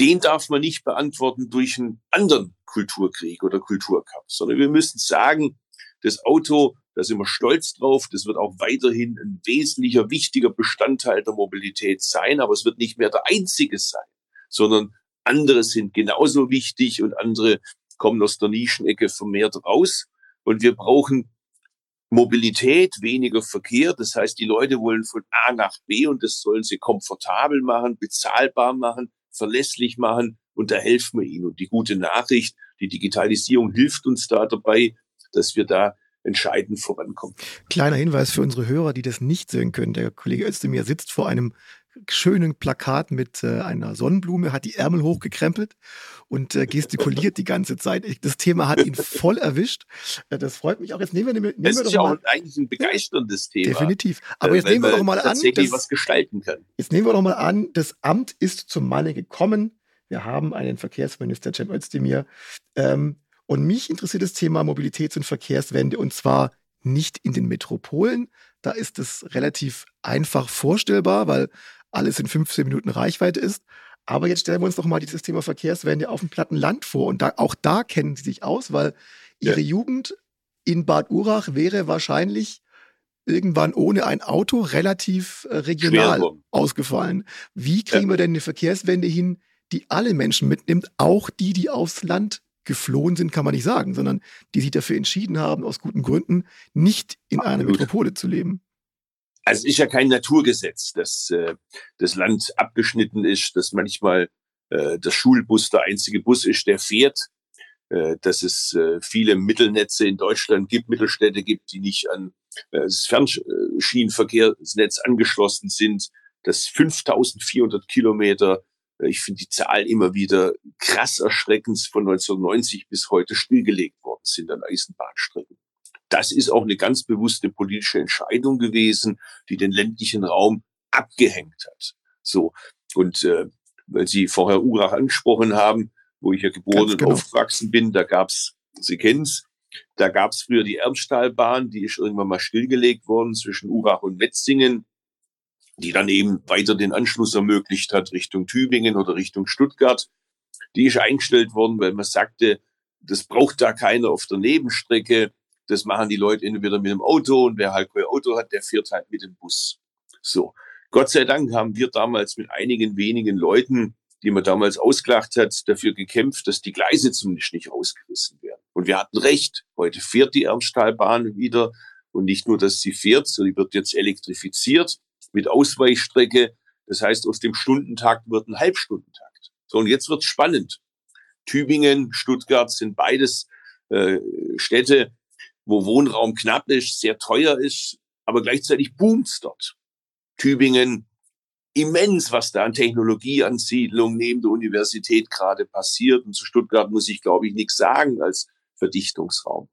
Den darf man nicht beantworten durch einen anderen Kulturkrieg oder Kulturkampf, sondern wir müssen sagen, das Auto, da sind wir stolz drauf, das wird auch weiterhin ein wesentlicher, wichtiger Bestandteil der Mobilität sein, aber es wird nicht mehr der einzige sein sondern andere sind genauso wichtig und andere kommen aus der Nischenecke vermehrt raus. Und wir brauchen Mobilität, weniger Verkehr. Das heißt, die Leute wollen von A nach B und das sollen sie komfortabel machen, bezahlbar machen, verlässlich machen und da helfen wir ihnen. Und die gute Nachricht, die Digitalisierung hilft uns da dabei, dass wir da entscheidend vorankommen. Kleiner Hinweis für unsere Hörer, die das nicht sehen können. Der Kollege Özdemir sitzt vor einem schönen Plakat mit äh, einer Sonnenblume, hat die Ärmel hochgekrempelt und äh, gestikuliert die ganze Zeit. Das Thema hat ihn voll erwischt. Äh, das freut mich auch. Jetzt nehmen wir, nehmen das wir ist ja auch eigentlich ein begeisterndes Thema. Definitiv. Aber jetzt nehmen wir doch mal an, dass, was gestalten kann. jetzt nehmen wir doch mal an, das Amt ist zum Manne gekommen. Wir haben einen Verkehrsminister, Cem Özdemir. Ähm, und mich interessiert das Thema Mobilitäts- und Verkehrswende und zwar nicht in den Metropolen. Da ist es relativ einfach vorstellbar, weil alles in 15 Minuten Reichweite ist. Aber jetzt stellen wir uns doch mal dieses Thema Verkehrswende auf dem platten Land vor. Und da, auch da kennen Sie sich aus, weil Ihre Ja. Jugend in Bad Urach wäre wahrscheinlich irgendwann ohne ein Auto relativ äh, regional Schwer worden. ausgefallen. Wie kriegen wir denn eine Verkehrswende hin, die alle Menschen mitnimmt, auch die, die aufs Land geflohen sind, kann man nicht sagen, sondern die sich dafür entschieden haben, aus guten Gründen nicht in einer Absolut. Metropole zu leben? Also es ist ja kein Naturgesetz, dass äh, das Land abgeschnitten ist, dass manchmal äh, der Schulbus der einzige Bus ist, der fährt, äh, dass es äh, viele Mittelnetze in Deutschland gibt, Mittelstädte gibt, die nicht an äh, das Fernschienenverkehrsnetz angeschlossen sind, dass 5400 Kilometer, äh, ich finde die Zahl immer wieder krass erschreckend, von 1990 bis heute stillgelegt worden sind an Eisenbahnstrecken. Das ist auch eine ganz bewusste politische Entscheidung gewesen, die den ländlichen Raum abgehängt hat. So und äh, weil Sie vorher Urach angesprochen haben, wo ich ja geboren Ganz und genau. aufgewachsen bin, da gab's, Sie kennen's, da gab's früher die Ernsttalbahn, die ist irgendwann mal stillgelegt worden zwischen Urach und Wetzingen, die dann eben weiter den Anschluss ermöglicht hat Richtung Tübingen oder Richtung Stuttgart. Die ist eingestellt worden, weil man sagte, das braucht da keiner auf der Nebenstrecke. Das machen die Leute entweder mit dem Auto und wer halt kein Auto hat, der fährt halt mit dem Bus. So. Gott sei Dank haben wir damals mit einigen wenigen Leuten, die man damals ausgelacht hat, dafür gekämpft, dass die Gleise zumindest nicht rausgerissen werden. Und wir hatten recht. Heute fährt die Ernsttalbahn wieder. Und nicht nur, dass sie fährt, sondern die wird jetzt elektrifiziert mit Ausweichstrecke. Das heißt, aus dem Stundentakt wird ein Halbstundentakt. So, und jetzt wird's spannend. Tübingen, Stuttgart sind beides äh, Städte, wo Wohnraum knapp ist, sehr teuer ist, aber gleichzeitig boomt's dort. Tübingen, immens, was da an Technologieansiedlung neben der Universität gerade passiert. Und zu Stuttgart muss ich, glaube ich, nichts sagen als Verdichtungsraum.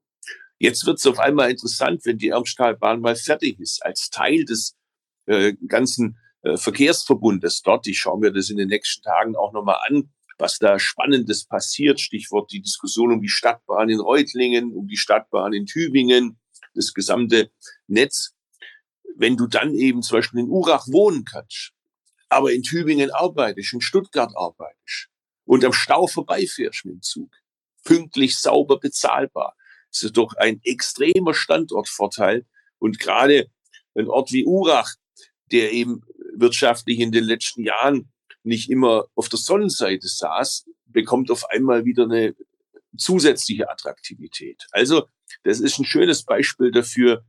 Jetzt wird's auf einmal interessant, wenn die Ermstalbahn mal fertig ist, als Teil des äh, ganzen äh, Verkehrsverbundes dort. Ich schaue mir das in den nächsten Tagen auch nochmal an, was da Spannendes passiert. Stichwort die Diskussion um die Stadtbahn in Reutlingen, um die Stadtbahn in Tübingen, das gesamte Netz. Wenn du dann eben zum Beispiel in Urach wohnen kannst, aber in Tübingen arbeitest, in Stuttgart arbeitest und am Stau vorbeifährst mit dem Zug, pünktlich, sauber, bezahlbar, das ist doch ein extremer Standortvorteil. Und gerade ein Ort wie Urach, der eben wirtschaftlich in den letzten Jahren nicht immer auf der Sonnenseite saß, bekommt auf einmal wieder eine zusätzliche Attraktivität. Also das ist ein schönes Beispiel dafür,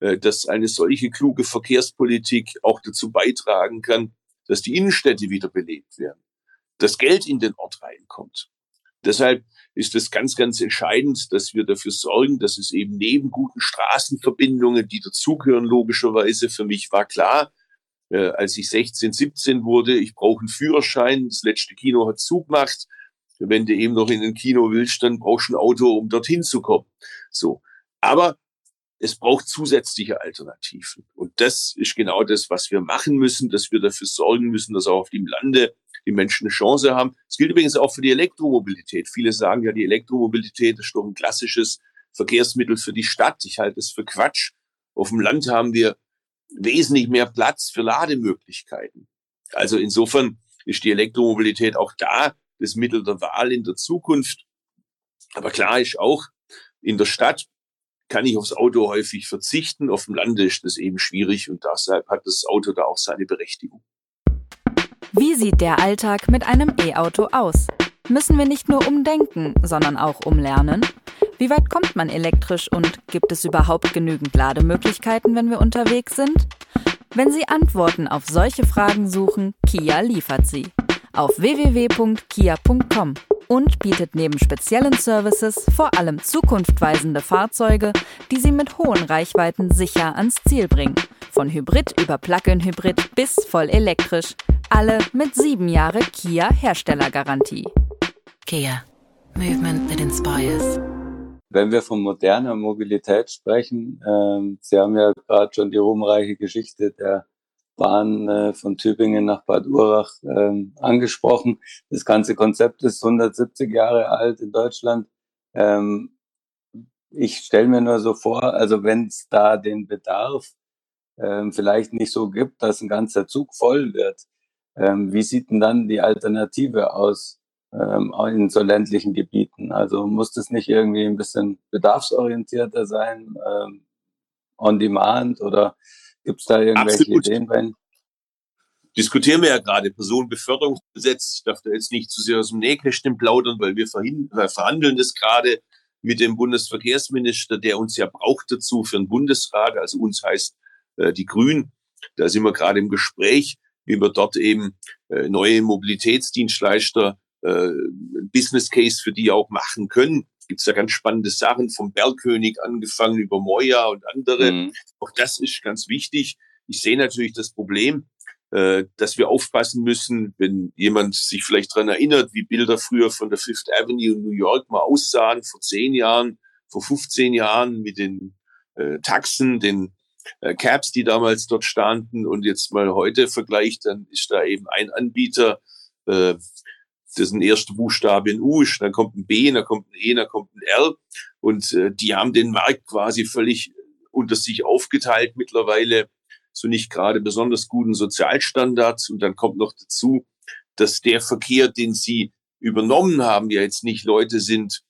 äh, dass eine solche kluge Verkehrspolitik auch dazu beitragen kann, dass die Innenstädte wieder belebt werden, dass Geld in den Ort reinkommt. Deshalb ist es ganz, ganz entscheidend, dass wir dafür sorgen, dass es eben neben guten Straßenverbindungen, die dazugehören, logischerweise, für mich war klar, äh, als ich 16, 17 wurde, ich brauche einen Führerschein. Das letzte Kino hat zugemacht. Wenn du eben noch in ein Kino willst, dann brauchst du ein Auto, um dorthin zu kommen. So. Aber es braucht zusätzliche Alternativen. Und das ist genau das, was wir machen müssen, dass wir dafür sorgen müssen, dass auch auf dem Lande die Menschen eine Chance haben. Das gilt übrigens auch für die Elektromobilität. Viele sagen ja, die Elektromobilität ist doch ein klassisches Verkehrsmittel für die Stadt. Ich halte es für Quatsch. Auf dem Land haben wir wesentlich mehr Platz für Lademöglichkeiten. Also insofern ist die Elektromobilität auch da das Mittel der Wahl in der Zukunft. Aber klar ist auch, in der Stadt kann ich aufs Auto häufig verzichten. Auf dem Lande ist das eben schwierig und deshalb hat das Auto da auch seine Berechtigung. Wie sieht der Alltag mit einem E-Auto aus? Müssen wir nicht nur umdenken, sondern auch umlernen? Wie weit kommt man elektrisch und gibt es überhaupt genügend Lademöglichkeiten, wenn wir unterwegs sind? Wenn Sie Antworten auf solche Fragen suchen, Kia liefert sie. Auf www.kia.com und bietet neben speziellen Services vor allem zukunftweisende Fahrzeuge, die Sie mit hohen Reichweiten sicher ans Ziel bringen. Von Hybrid über Plug-in-Hybrid bis voll elektrisch. Alle mit sieben Jahre Kia Herstellergarantie. Kia. Movement that inspires. Wenn wir von moderner Mobilität sprechen, ähm, Sie haben ja gerade schon die ruhmreiche Geschichte der Bahn äh, von Tübingen nach Bad Urach ähm, angesprochen. Das ganze Konzept ist 170 Jahre alt in Deutschland. Ähm, ich stelle mir nur so vor, also wenn es da den Bedarf ähm, vielleicht nicht so gibt, dass ein ganzer Zug voll wird, ähm, wie sieht denn dann die Alternative aus ähm, in so ländlichen Gebieten? Also muss das nicht irgendwie ein bisschen bedarfsorientierter sein, ähm, on demand oder gibt es da irgendwelche Absolut. Ideen bei diskutieren wir ja gerade Personenbeförderungsgesetz. Ich darf da jetzt nicht zu sehr aus dem Nähkästchen plaudern, weil wir verhandeln das gerade mit dem Bundesverkehrsminister, der uns ja braucht dazu für den Bundesrat. Also uns heißt äh, die Grünen. Da sind wir gerade im Gespräch, wie wir dort eben äh, neue Mobilitätsdienstleister, äh, Business Case für die auch machen können. Gibt es ja ganz spannende Sachen vom Bergkönig angefangen über Moja und andere. Mhm. Auch das ist ganz wichtig. Ich sehe natürlich das Problem, äh, dass wir aufpassen müssen, wenn jemand sich vielleicht dran erinnert, wie Bilder früher von der Fifth Avenue in New York mal aussahen, vor zehn Jahren, vor 15 Jahren mit den äh, Taxen, den äh, Cabs, die damals dort standen und jetzt mal heute vergleicht, dann ist da eben ein Anbieter, äh, dessen erste Buchstabe in U ist, dann kommt ein B, dann kommt ein E, dann kommt ein R und äh, die haben den Markt quasi völlig unter sich aufgeteilt mittlerweile zu nicht gerade besonders guten Sozialstandards. Und dann kommt noch dazu, dass der Verkehr, den sie übernommen haben, ja jetzt nicht Leute sind,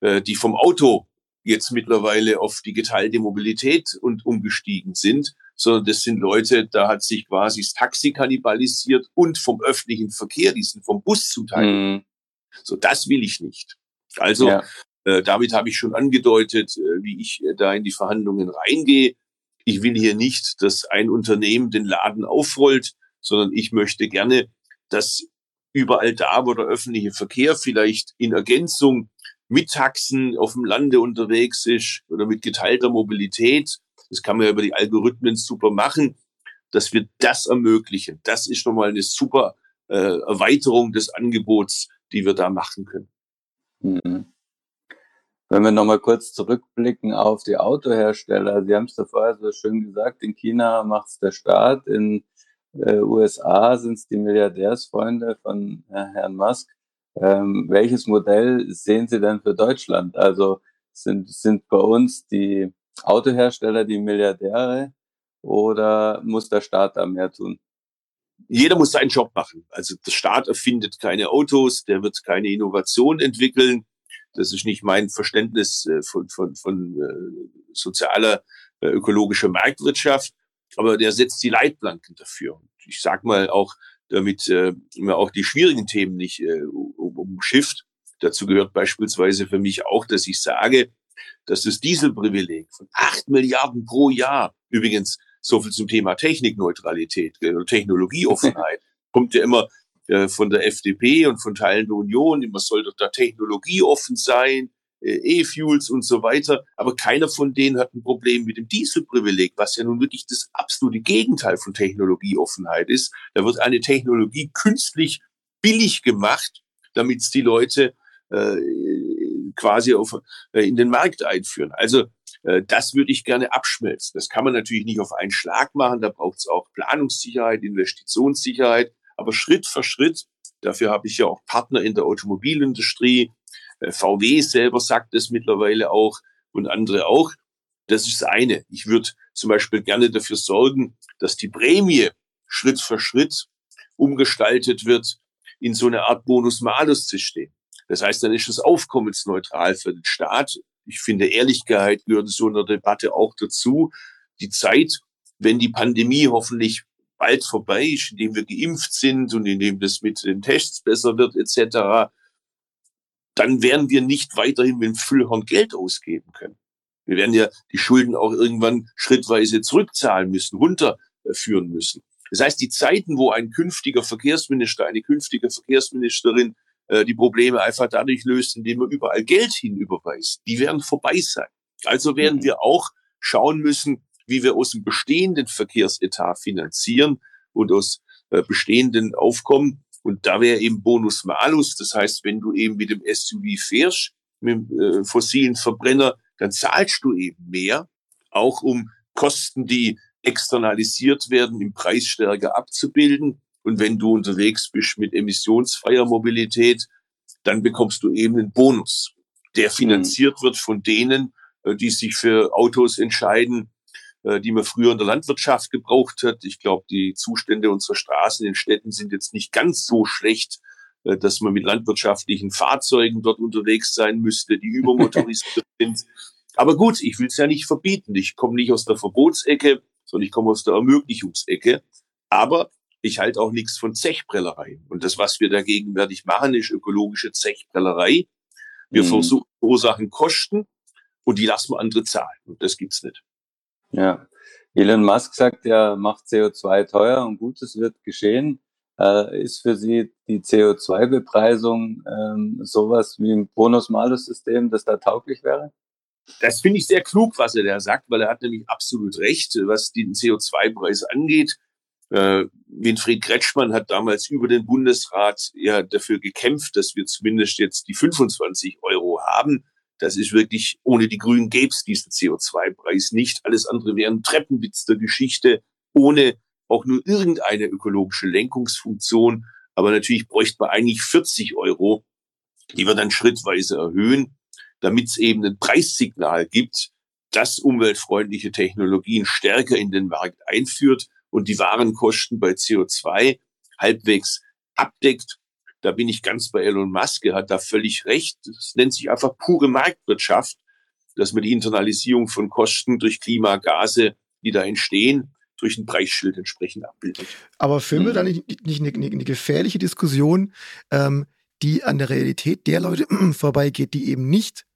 äh, die vom Auto jetzt mittlerweile auf die geteilte Mobilität und umgestiegen sind, sondern das sind Leute, da hat sich quasi das Taxi kannibalisiert und vom öffentlichen Verkehr, die sind vom Bus zum Teil. Mhm. So, das will ich nicht. Also, ja. äh, damit habe ich schon angedeutet, äh, wie ich äh, da in die Verhandlungen reingehe. Ich will hier nicht, dass ein Unternehmen den Laden aufrollt, sondern ich möchte gerne, dass überall da, wo der öffentliche Verkehr vielleicht in Ergänzung mit Taxen auf dem Lande unterwegs ist oder mit geteilter Mobilität, das kann man ja über die Algorithmen super machen, dass wir das ermöglichen. Das ist nochmal eine super äh, Erweiterung des Angebots, die wir da machen können. Mhm. Wenn wir nochmal kurz zurückblicken auf die Autohersteller, Sie haben es da vorher so schön gesagt, in China macht es der Staat, in äh, USA sind es die Milliardärsfreunde von äh, Herrn Musk. Ähm, welches Modell sehen Sie denn für Deutschland? Also sind, sind bei uns die Autohersteller die Milliardäre oder muss der Staat da mehr tun? Jeder muss seinen Job machen. Also der Staat erfindet keine Autos, der wird keine Innovation entwickeln. Das ist nicht mein Verständnis äh, von, von, von äh, sozialer, äh, ökologischer Marktwirtschaft, aber der setzt die Leitplanken dafür. Ich sag mal auch, damit äh, man auch die schwierigen Themen nicht äh, umschifft. Dazu gehört beispielsweise für mich auch, dass ich sage, dass das Dieselprivileg von acht Milliarden pro Jahr, übrigens so viel zum Thema Technikneutralität oder Technologieoffenheit, kommt ja immer äh, von der FDP und von Teilen der Union, immer soll doch da technologieoffen sein, äh, E-Fuels und so weiter. Aber keiner von denen hat ein Problem mit dem Dieselprivileg, was ja nun wirklich das absolute Gegenteil von Technologieoffenheit ist. Da wird eine Technologie künstlich billig gemacht, damit es die Leute äh, quasi auf, äh, in den Markt einführen. Also äh, das würde ich gerne abschmelzen. Das kann man natürlich nicht auf einen Schlag machen. Da braucht es auch Planungssicherheit, Investitionssicherheit. Aber Schritt für Schritt, dafür habe ich ja auch Partner in der Automobilindustrie, äh, VW selber sagt es mittlerweile auch und andere auch. Das ist eine. Ich würde zum Beispiel gerne dafür sorgen, dass die Prämie Schritt für Schritt umgestaltet wird in so eine Art Bonus-Malus-System. Das heißt, dann ist es aufkommensneutral für den Staat. Ich finde, Ehrlichkeit gehört so einer Debatte auch dazu. Die Zeit, wenn die Pandemie hoffentlich bald vorbei ist, indem wir geimpft sind und indem das mit den Tests besser wird etc., dann werden wir nicht weiterhin mit dem Füllhorn Geld ausgeben können. Wir werden ja die Schulden auch irgendwann schrittweise zurückzahlen müssen, runterführen müssen. Das heißt, die Zeiten, wo ein künftiger Verkehrsminister, eine künftige Verkehrsministerin äh, die Probleme einfach dadurch löst, indem er überall Geld hinüberweist, die werden vorbei sein. Also werden mhm. wir auch schauen müssen, wie wir aus dem bestehenden Verkehrsetat finanzieren und aus äh, bestehenden Aufkommen. Und da wäre eben Bonus Malus. Das heißt, wenn du eben mit dem SUV fährst, mit dem äh, fossilen Verbrenner, dann zahlst du eben mehr, auch um Kosten, die externalisiert werden, im Preis stärker abzubilden. Und wenn du unterwegs bist mit emissionsfreier Mobilität, dann bekommst du eben einen Bonus, der mhm. finanziert wird von denen, äh, die sich für Autos entscheiden, äh, die man früher in der Landwirtschaft gebraucht hat. Ich glaube, die Zustände unserer Straßen in den Städten sind jetzt nicht ganz so schlecht, äh, dass man mit landwirtschaftlichen Fahrzeugen dort unterwegs sein müsste, die übermotorisiert sind. Aber gut, ich will es ja nicht verbieten. Ich komme nicht aus der Verbotsecke, sondern ich komme aus der Ermöglichungsecke. Aber ich halte auch nichts von Zechbrellerei. Und das, was wir da gegenwärtig machen, ist ökologische Zechbrellerei. Wir mhm. verursachen Kosten und die lassen wir andere zahlen. Und das gibt's nicht. Ja. Elon Musk sagt, er macht CO2 teuer und Gutes wird geschehen. Äh, ist für Sie die CO2-Bepreisung ähm, sowas wie ein Bonus-Malus-System, das da tauglich wäre? Das finde ich sehr klug, was er da sagt, weil er hat nämlich absolut recht, was den CO2-Preis angeht. Äh, Winfried Kretschmann hat damals über den Bundesrat ja dafür gekämpft, dass wir zumindest jetzt die 25 Euro haben. Das ist wirklich, ohne die Grünen gäbe es diesen CO2-Preis nicht. Alles andere wäre ein Treppenwitz der Geschichte, ohne auch nur irgendeine ökologische Lenkungsfunktion. Aber natürlich bräuchte man eigentlich 40 Euro, die wir dann schrittweise erhöhen, damit es eben ein Preissignal gibt, das umweltfreundliche Technologien stärker in den Markt einführt und die Warenkosten bei CO2 halbwegs abdeckt. Da bin ich ganz bei Elon Musk, er hat da völlig recht. Das nennt sich einfach pure Marktwirtschaft, dass man die Internalisierung von Kosten durch Klimagase, die da entstehen, durch ein Preisschild entsprechend abbildet. Aber führen wir mhm. da nicht, nicht eine, eine, gefährliche Diskussion, ähm, die an der Realität der Leute vorbeigeht, die eben nicht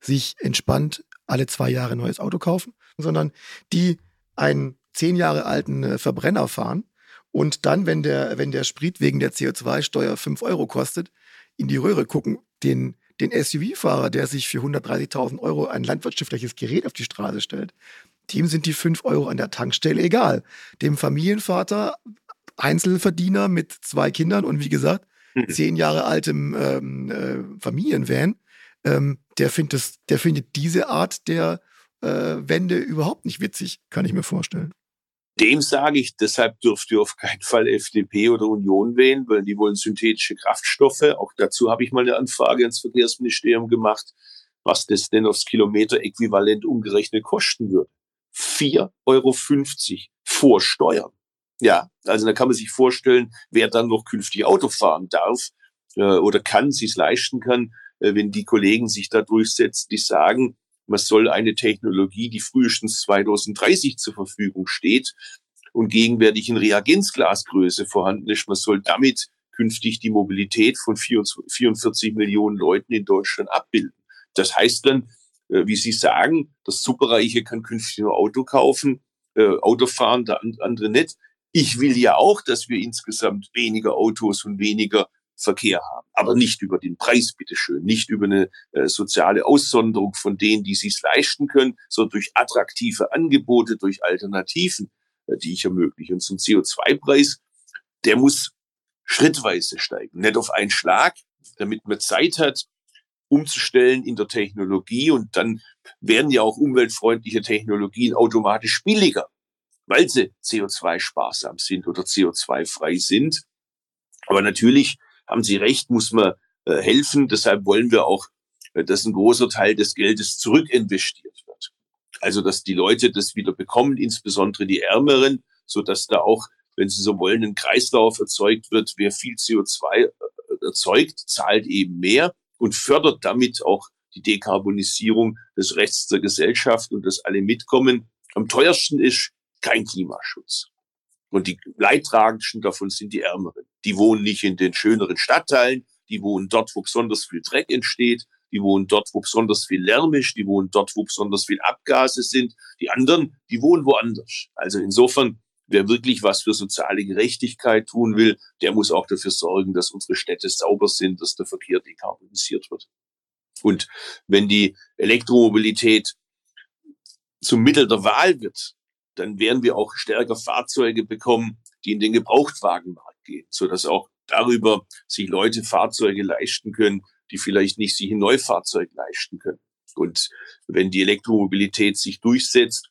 sich entspannt alle zwei Jahre ein neues Auto kaufen, sondern die einen zehn Jahre alten äh, Verbrenner fahren und dann, wenn der, wenn der Sprit wegen der CO2-Steuer fünf Euro kostet, in die Röhre gucken, den, den SUV-Fahrer, der sich für 130.000 Euro ein landwirtschaftliches Gerät auf die Straße stellt, dem sind die fünf Euro an der Tankstelle egal. Dem Familienvater, Einzelverdiener mit zwei Kindern und wie gesagt, mhm. zehn Jahre altem ähm, äh, Familienvan, ähm, der, findet der findet diese Art der äh, Wende überhaupt nicht witzig, kann ich mir vorstellen. Dem sage ich, deshalb dürft ihr auf keinen Fall FDP oder Union wählen, weil die wollen synthetische Kraftstoffe. Auch dazu habe ich mal eine Anfrage ans Verkehrsministerium gemacht, was das denn aufs Kilometer-Äquivalent umgerechnet kosten würde. 4,50 Euro vor Steuern. Ja, also da kann man sich vorstellen, wer dann noch künftig Auto fahren darf äh, oder kann, sich leisten kann, äh, wenn die Kollegen sich da durchsetzen, die sagen, man soll eine Technologie, die frühestens 2030 zur Verfügung steht und gegenwärtig in Reagenzglasgröße vorhanden ist, man soll damit künftig die Mobilität von 44 Millionen Leuten in Deutschland abbilden. Das heißt dann, äh, wie Sie sagen, das Superreiche kann künftig nur Auto kaufen, äh, Auto fahren, der andere nicht. Ich will ja auch, dass wir insgesamt weniger Autos und weniger Verkehr haben. Aber nicht über den Preis, bitteschön, nicht über eine äh, soziale Aussonderung von denen, die sich leisten können, sondern durch attraktive Angebote, durch Alternativen, äh, die ich ermögliche. Und zum CO2-Preis, der muss schrittweise steigen, nicht auf einen Schlag, damit man Zeit hat, umzustellen in der Technologie und dann werden ja auch umweltfreundliche Technologien automatisch billiger, weil sie CO2-sparsam sind oder CO2-frei sind. Aber natürlich haben Sie recht, muss man äh, helfen. Deshalb wollen wir auch, äh, dass ein großer Teil des Geldes zurückinvestiert wird. Also, dass die Leute das wieder bekommen, insbesondere die Ärmeren, so dass da auch, wenn Sie so wollen, ein Kreislauf erzeugt wird. Wer viel CO2 äh, erzeugt, zahlt eben mehr und fördert damit auch die Dekarbonisierung des Rechts der Gesellschaft und dass alle mitkommen. Am teuersten ist kein Klimaschutz. Und die Leidtragendsten davon sind die Ärmeren. Die wohnen nicht in den schöneren Stadtteilen, die wohnen dort, wo besonders viel Dreck entsteht, die wohnen dort, wo besonders viel Lärm ist, die wohnen dort, wo besonders viel Abgase sind. Die anderen, die wohnen woanders. Also insofern, wer wirklich was für soziale Gerechtigkeit tun will, der muss auch dafür sorgen, dass unsere Städte sauber sind, dass der Verkehr dekarbonisiert wird. Und wenn die Elektromobilität zum Mittel der Wahl wird, dann werden wir auch stärker Fahrzeuge bekommen, die in den Gebrauchtwagenmarkt gehen, so dass auch darüber sich Leute Fahrzeuge leisten können, die vielleicht nicht sich ein Neufahrzeug leisten können. Und wenn die Elektromobilität sich durchsetzt,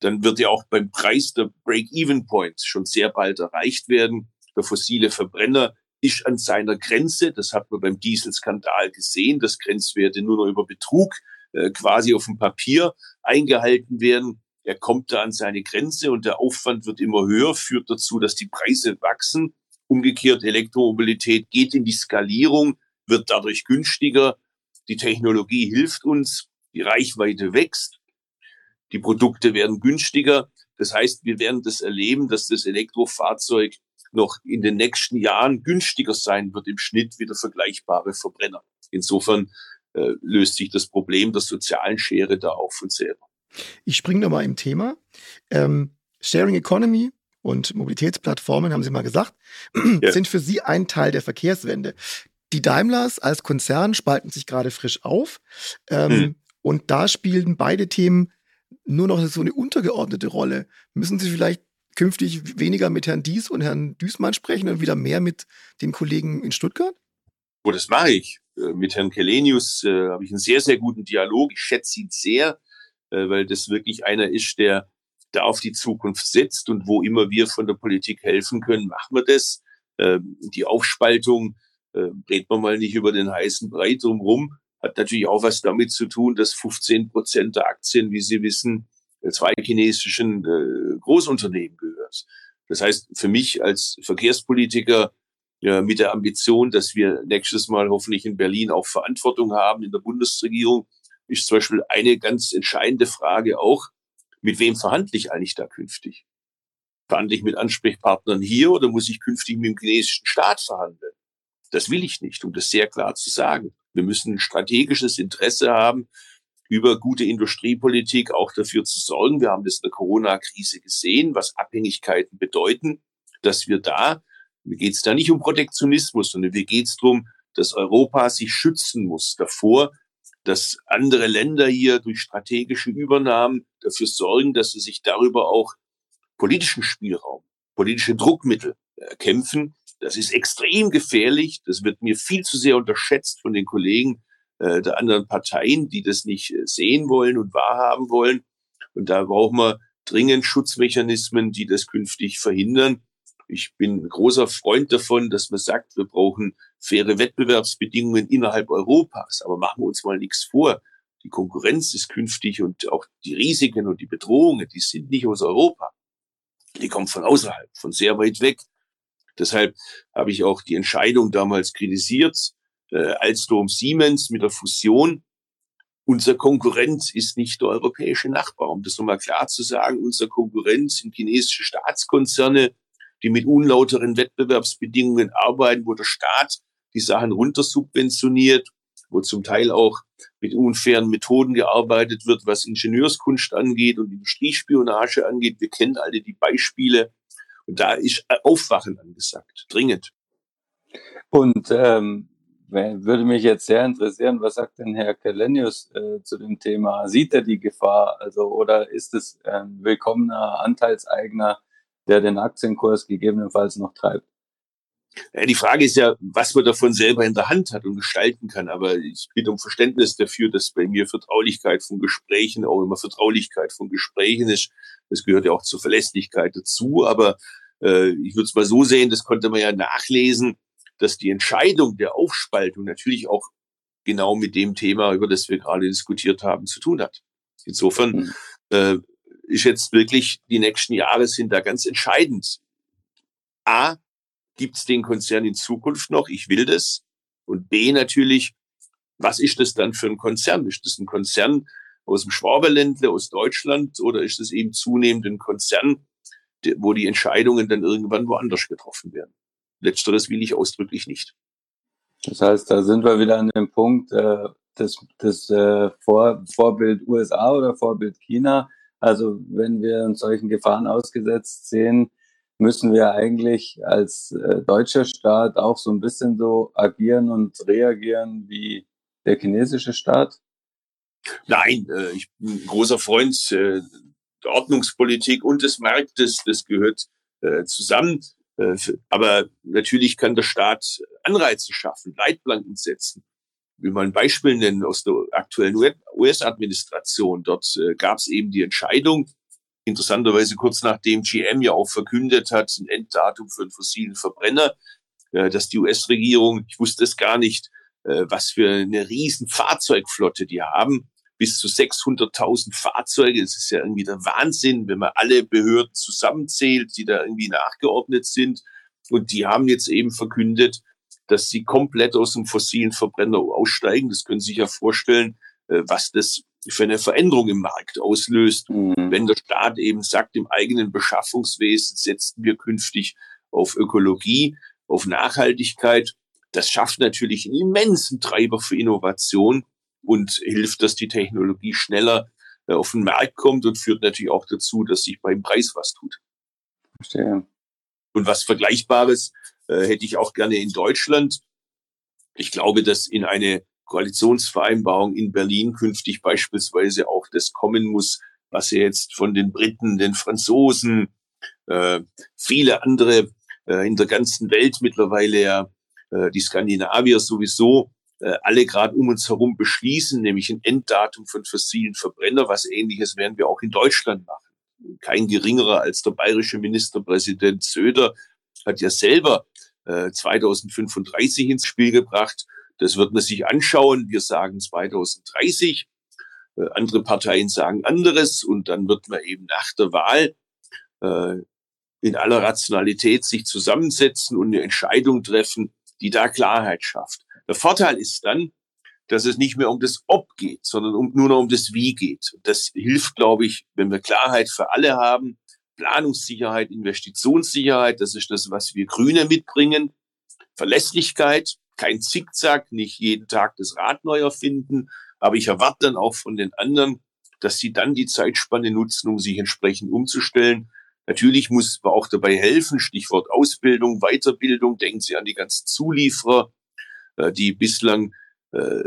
dann wird ja auch beim Preis der Break-Even-Point schon sehr bald erreicht werden. Der fossile Verbrenner ist an seiner Grenze. Das hat man beim Dieselskandal gesehen, dass Grenzwerte nur noch über Betrug äh, quasi auf dem Papier eingehalten werden. Er kommt da an seine Grenze und der Aufwand wird immer höher, führt dazu, dass die Preise wachsen. Umgekehrt, Elektromobilität geht in die Skalierung, wird dadurch günstiger. Die Technologie hilft uns, die Reichweite wächst, die Produkte werden günstiger. Das heißt, wir werden das erleben, dass das Elektrofahrzeug noch in den nächsten Jahren günstiger sein wird im Schnitt wie der vergleichbare Verbrenner. Insofern äh, löst sich das Problem der sozialen Schere da auch von selber. Ich springe nochmal im Thema. Ähm, Sharing Economy und Mobilitätsplattformen, haben Sie mal gesagt, ja. sind für Sie ein Teil der Verkehrswende. Die Daimlers als Konzern spalten sich gerade frisch auf. Ähm, hm. Und da spielen beide Themen nur noch so eine untergeordnete Rolle. Müssen Sie vielleicht künftig weniger mit Herrn Dies und Herrn Düßmann sprechen und wieder mehr mit den Kollegen in Stuttgart? Oh, das mache ich. Äh, mit Herrn Kelenius äh, habe ich einen sehr, sehr guten Dialog. Ich schätze ihn sehr, äh, weil das wirklich einer ist, der da auf die Zukunft setzt und wo immer wir von der Politik helfen können, machen wir das. Ähm, die Aufspaltung, äh, reden wir mal nicht über den heißen Brei drumherum, hat natürlich auch was damit zu tun, dass 15 Prozent der Aktien, wie Sie wissen, zwei chinesischen äh, Großunternehmen gehört. Das heißt, für mich als Verkehrspolitiker ja, mit der Ambition, dass wir nächstes Mal hoffentlich in Berlin auch Verantwortung haben in der Bundesregierung, ist zum Beispiel eine ganz entscheidende Frage auch, mit wem verhandle ich eigentlich da künftig? Verhandle ich mit Ansprechpartnern hier oder muss ich künftig mit dem chinesischen Staat verhandeln? Das will ich nicht, um das sehr klar zu sagen. Wir müssen ein strategisches Interesse haben, über gute Industriepolitik auch dafür zu sorgen. Wir haben das in der Corona-Krise gesehen, was Abhängigkeiten bedeuten, dass wir da, mir geht es da nicht um Protektionismus, sondern mir geht es darum, dass Europa sich schützen muss davor, dass andere Länder hier durch strategische Übernahmen dafür sorgen, dass sie sich darüber auch politischen Spielraum, politische Druckmittel erkämpfen. Das ist extrem gefährlich. Das wird mir viel zu sehr unterschätzt von den Kollegen äh, der anderen Parteien, die das nicht äh, sehen wollen und wahrhaben wollen. Und da brauchen wir dringend Schutzmechanismen, die das künftig verhindern. Ich bin ein großer Freund davon, dass man sagt, wir brauchen faire Wettbewerbsbedingungen innerhalb Europas. Aber machen wir uns mal nichts vor. Die Konkurrenz ist künftig und auch die Risiken und die Bedrohungen, die sind nicht aus Europa. Die kommen von außerhalb, von sehr weit weg. Deshalb habe ich auch die Entscheidung damals kritisiert, äh, Alstom Siemens mit der Fusion. Unser Konkurrent ist nicht der europäische Nachbar. Um das nochmal klar zu sagen, unser Konkurrent sind chinesische Staatskonzerne, die mit unlauteren Wettbewerbsbedingungen arbeiten, wo der Staat die Sachen runtersubventioniert, wo zum Teil auch mit unfairen Methoden gearbeitet wird, was Ingenieurskunst angeht und Industriespionage angeht. Wir kennen alle die Beispiele. Und da ist Aufwachen angesagt, dringend. Und ähm, würde mich jetzt sehr interessieren, was sagt denn Herr Kelenius äh, zu dem Thema? Sieht er die Gefahr? Also, oder ist es ein willkommener Anteilseigner, der den Aktienkurs gegebenenfalls noch treibt? Die Frage ist ja, was man davon selber in der Hand hat und gestalten kann. Aber ich bitte um Verständnis dafür, dass bei mir Vertraulichkeit von Gesprächen auch immer Vertraulichkeit von Gesprächen ist. Das gehört ja auch zur Verlässlichkeit dazu. Aber äh, ich würde es mal so sehen, das konnte man ja nachlesen, dass die Entscheidung der Aufspaltung natürlich auch genau mit dem Thema, über das wir gerade diskutiert haben, zu tun hat. Insofern mhm. äh, ist jetzt wirklich, die nächsten Jahre sind da ganz entscheidend. A, gibt es den Konzern in Zukunft noch? Ich will das. Und B, natürlich, was ist das dann für ein Konzern? Ist das ein Konzern aus dem Schwaberländle, aus Deutschland oder ist das eben zunehmend ein Konzern, wo die Entscheidungen dann irgendwann woanders getroffen werden? Letzteres will ich ausdrücklich nicht. Das heißt, da sind wir wieder an dem Punkt, äh, das, das äh, Vor, Vorbild USA oder Vorbild China. Also wenn wir uns solchen Gefahren ausgesetzt sehen, müssen wir eigentlich als äh, deutscher Staat auch so ein bisschen so agieren und reagieren wie der chinesische Staat? Nein, äh, ich bin ein großer Freund äh, Ordnungspolitik und des Marktes, das gehört äh, zusammen. Äh, aber natürlich kann der Staat Anreize schaffen, Leitplanken setzen. Will mal ein Beispiel nennen aus der aktuellen US-Administration. Dort äh, gab es eben die Entscheidung, interessanterweise kurz nachdem GM ja auch verkündet hat, ein Enddatum für einen fossilen Verbrenner, äh, dass die US-Regierung, ich wusste es gar nicht, äh, was für eine riesen Fahrzeugflotte die haben, bis zu 600.000 Fahrzeuge. Es ist ja irgendwie der Wahnsinn, wenn man alle Behörden zusammenzählt, die da irgendwie nachgeordnet sind. Und die haben jetzt eben verkündet, dass sie komplett aus dem fossilen Verbrenner aussteigen. Das können Sie sich ja vorstellen, was das für eine Veränderung im Markt auslöst, mhm. wenn der Staat eben sagt, im eigenen Beschaffungswesen setzen wir künftig auf Ökologie, auf Nachhaltigkeit. Das schafft natürlich einen immensen Treiber für Innovation und hilft, dass die Technologie schneller äh, auf den Markt kommt und führt natürlich auch dazu, dass sich beim Preis was tut. Verstehe. Und was Vergleichbares äh, hätte ich auch gerne in Deutschland. Ich glaube, dass in eine Koalitionsvereinbarung in Berlin künftig beispielsweise auch das kommen muss, was ja jetzt von den Briten, den Franzosen, äh, viele andere äh, in der ganzen Welt mittlerweile ja, äh, die Skandinavier sowieso äh, alle gerade um uns herum beschließen, nämlich ein Enddatum von fossilen Verbrenner. Was ähnliches werden wir auch in Deutschland machen. Kein geringerer als der bayerische Ministerpräsident Söder hat ja selber äh, 2035 ins Spiel gebracht. Das wird man sich anschauen. Wir sagen 2030. Äh, andere Parteien sagen anderes. Und dann wird man eben nach der Wahl äh, in aller Rationalität sich zusammensetzen und eine Entscheidung treffen, die da Klarheit schafft. Der Vorteil ist dann, dass es nicht mehr um das Ob geht, sondern um, nur noch um das Wie geht. Das hilft, glaube ich, wenn wir Klarheit für alle haben, Planungssicherheit, Investitionssicherheit, das ist das, was wir Grüne mitbringen, Verlässlichkeit, kein Zickzack, nicht jeden Tag das Rad neu erfinden, aber ich erwarte dann auch von den anderen, dass sie dann die Zeitspanne nutzen, um sich entsprechend umzustellen. Natürlich muss man auch dabei helfen, Stichwort Ausbildung, Weiterbildung, denken Sie an die ganzen Zulieferer, äh, die bislang äh,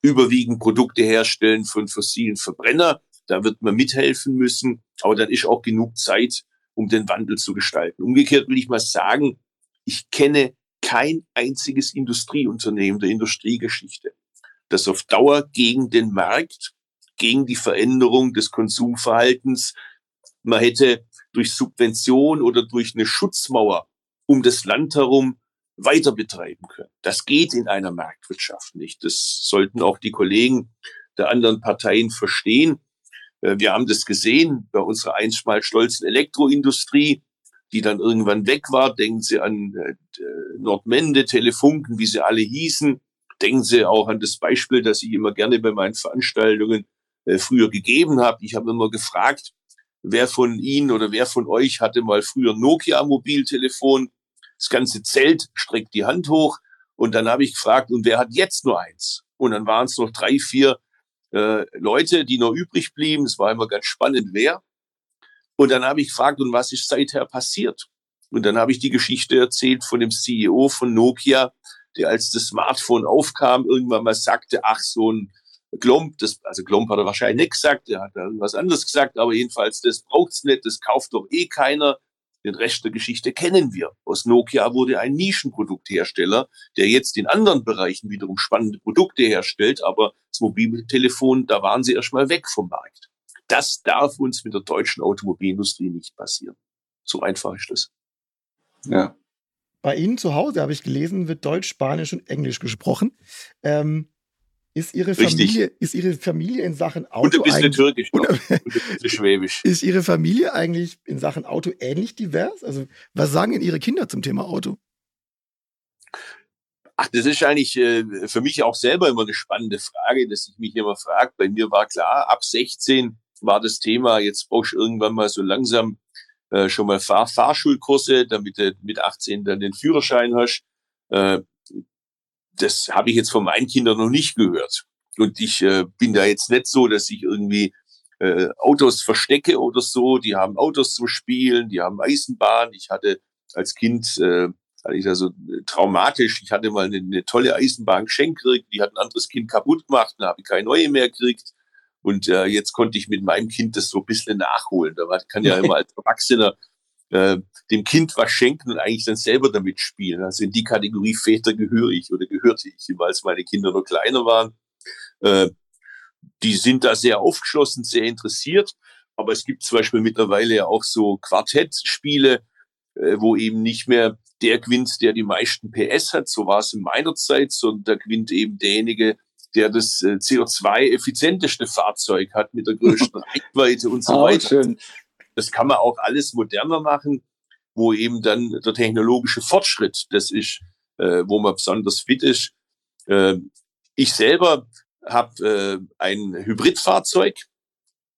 überwiegend Produkte herstellen von fossilen Verbrenner. Da wird man mithelfen müssen, aber dann ist auch genug Zeit, um den Wandel zu gestalten. Umgekehrt will ich mal sagen, ich kenne kein einziges Industrieunternehmen der Industriegeschichte, das auf Dauer gegen den Markt, gegen die Veränderung des Konsumverhaltens, man hätte durch Subvention oder durch eine Schutzmauer um das Land herum weiter betreiben können. Das geht in einer Marktwirtschaft nicht. Das sollten auch die Kollegen der anderen Parteien verstehen. Äh, wir haben das gesehen bei unserer einst mal stolzen Elektroindustrie, die dann irgendwann weg war. Denken Sie an äh, Nordmende, Telefunken, wie sie alle hießen. Denken Sie auch an das Beispiel, das ich immer gerne bei meinen Veranstaltungen äh, früher gegeben habe. Ich habe immer gefragt, wer von Ihnen oder wer von euch hatte mal früher Nokia Mobiltelefon? Das ganze Zelt streckt die Hand hoch. Und dann habe ich gefragt, und wer hat jetzt nur eins? Und dann waren es noch drei, vier äh, Leute, die noch übrig blieben. Es war immer ganz spannend, wer. Und dann habe ich gefragt, und was ist seither passiert? Und dann habe ich die Geschichte erzählt von dem CEO von Nokia, der als das Smartphone aufkam, irgendwann mal sagte, ach, so ein Glomp, das, also Glomp hat er wahrscheinlich nicht gesagt, der hat irgendwas anderes gesagt, aber jedenfalls, das braucht's nicht, das kauft doch eh keiner. Den Rest der Geschichte kennen wir. Aus Nokia wurde ein Nischenprodukthersteller, der jetzt in anderen Bereichen wiederum spannende Produkte herstellt, aber das Mobiltelefon, da waren sie erstmal weg vom Markt. Das darf uns mit der deutschen Automobilindustrie nicht passieren. So einfach ist das. Ja. Bei Ihnen zu Hause, habe ich gelesen, wird Deutsch, Spanisch und Englisch gesprochen. Ähm, ist Ihre Familie, ist Ihre Familie in Sachen Auto und ein bisschen türkisch und ein bisschen schwäbisch. Ist Ihre Familie eigentlich in Sachen Auto ähnlich divers? Also was sagen denn Ihre Kinder zum Thema Auto? Ach, das ist eigentlich äh, für mich auch selber immer eine spannende Frage, dass ich mich immer frage. Bei mir war klar, ab 16 war das Thema, jetzt brauchst du irgendwann mal so langsam äh, schon mal Fahr Fahrschulkurse, damit du mit 18 dann den Führerschein hast. Äh, das habe ich jetzt von meinen Kindern noch nicht gehört. Und ich äh, bin da jetzt nicht so, dass ich irgendwie äh, Autos verstecke oder so. Die haben Autos zum Spielen, die haben Eisenbahn. Ich hatte als Kind, äh, hatte ich da so äh, traumatisch, ich hatte mal eine, eine tolle Eisenbahn geschenkt die hat ein anderes Kind kaputt gemacht, dann habe ich keine neue mehr gekriegt. Und äh, jetzt konnte ich mit meinem Kind das so ein bisschen nachholen. Da kann ja immer als Erwachsener äh, dem Kind was schenken und eigentlich dann selber damit spielen. Also in die Kategorie Väter gehöre ich oder gehörte ich, weil es meine Kinder noch kleiner waren. Äh, die sind da sehr aufgeschlossen, sehr interessiert. Aber es gibt zum Beispiel mittlerweile ja auch so Quartettspiele, äh, wo eben nicht mehr der gewinnt, der die meisten PS hat. So war es in meiner Zeit, sondern da gewinnt eben derjenige, der das äh, CO2-effizienteste Fahrzeug hat mit der größten Reichweite und so weiter. Schön. Das kann man auch alles moderner machen, wo eben dann der technologische Fortschritt, das ist, äh, wo man besonders fit ist. Äh, ich selber habe äh, ein Hybridfahrzeug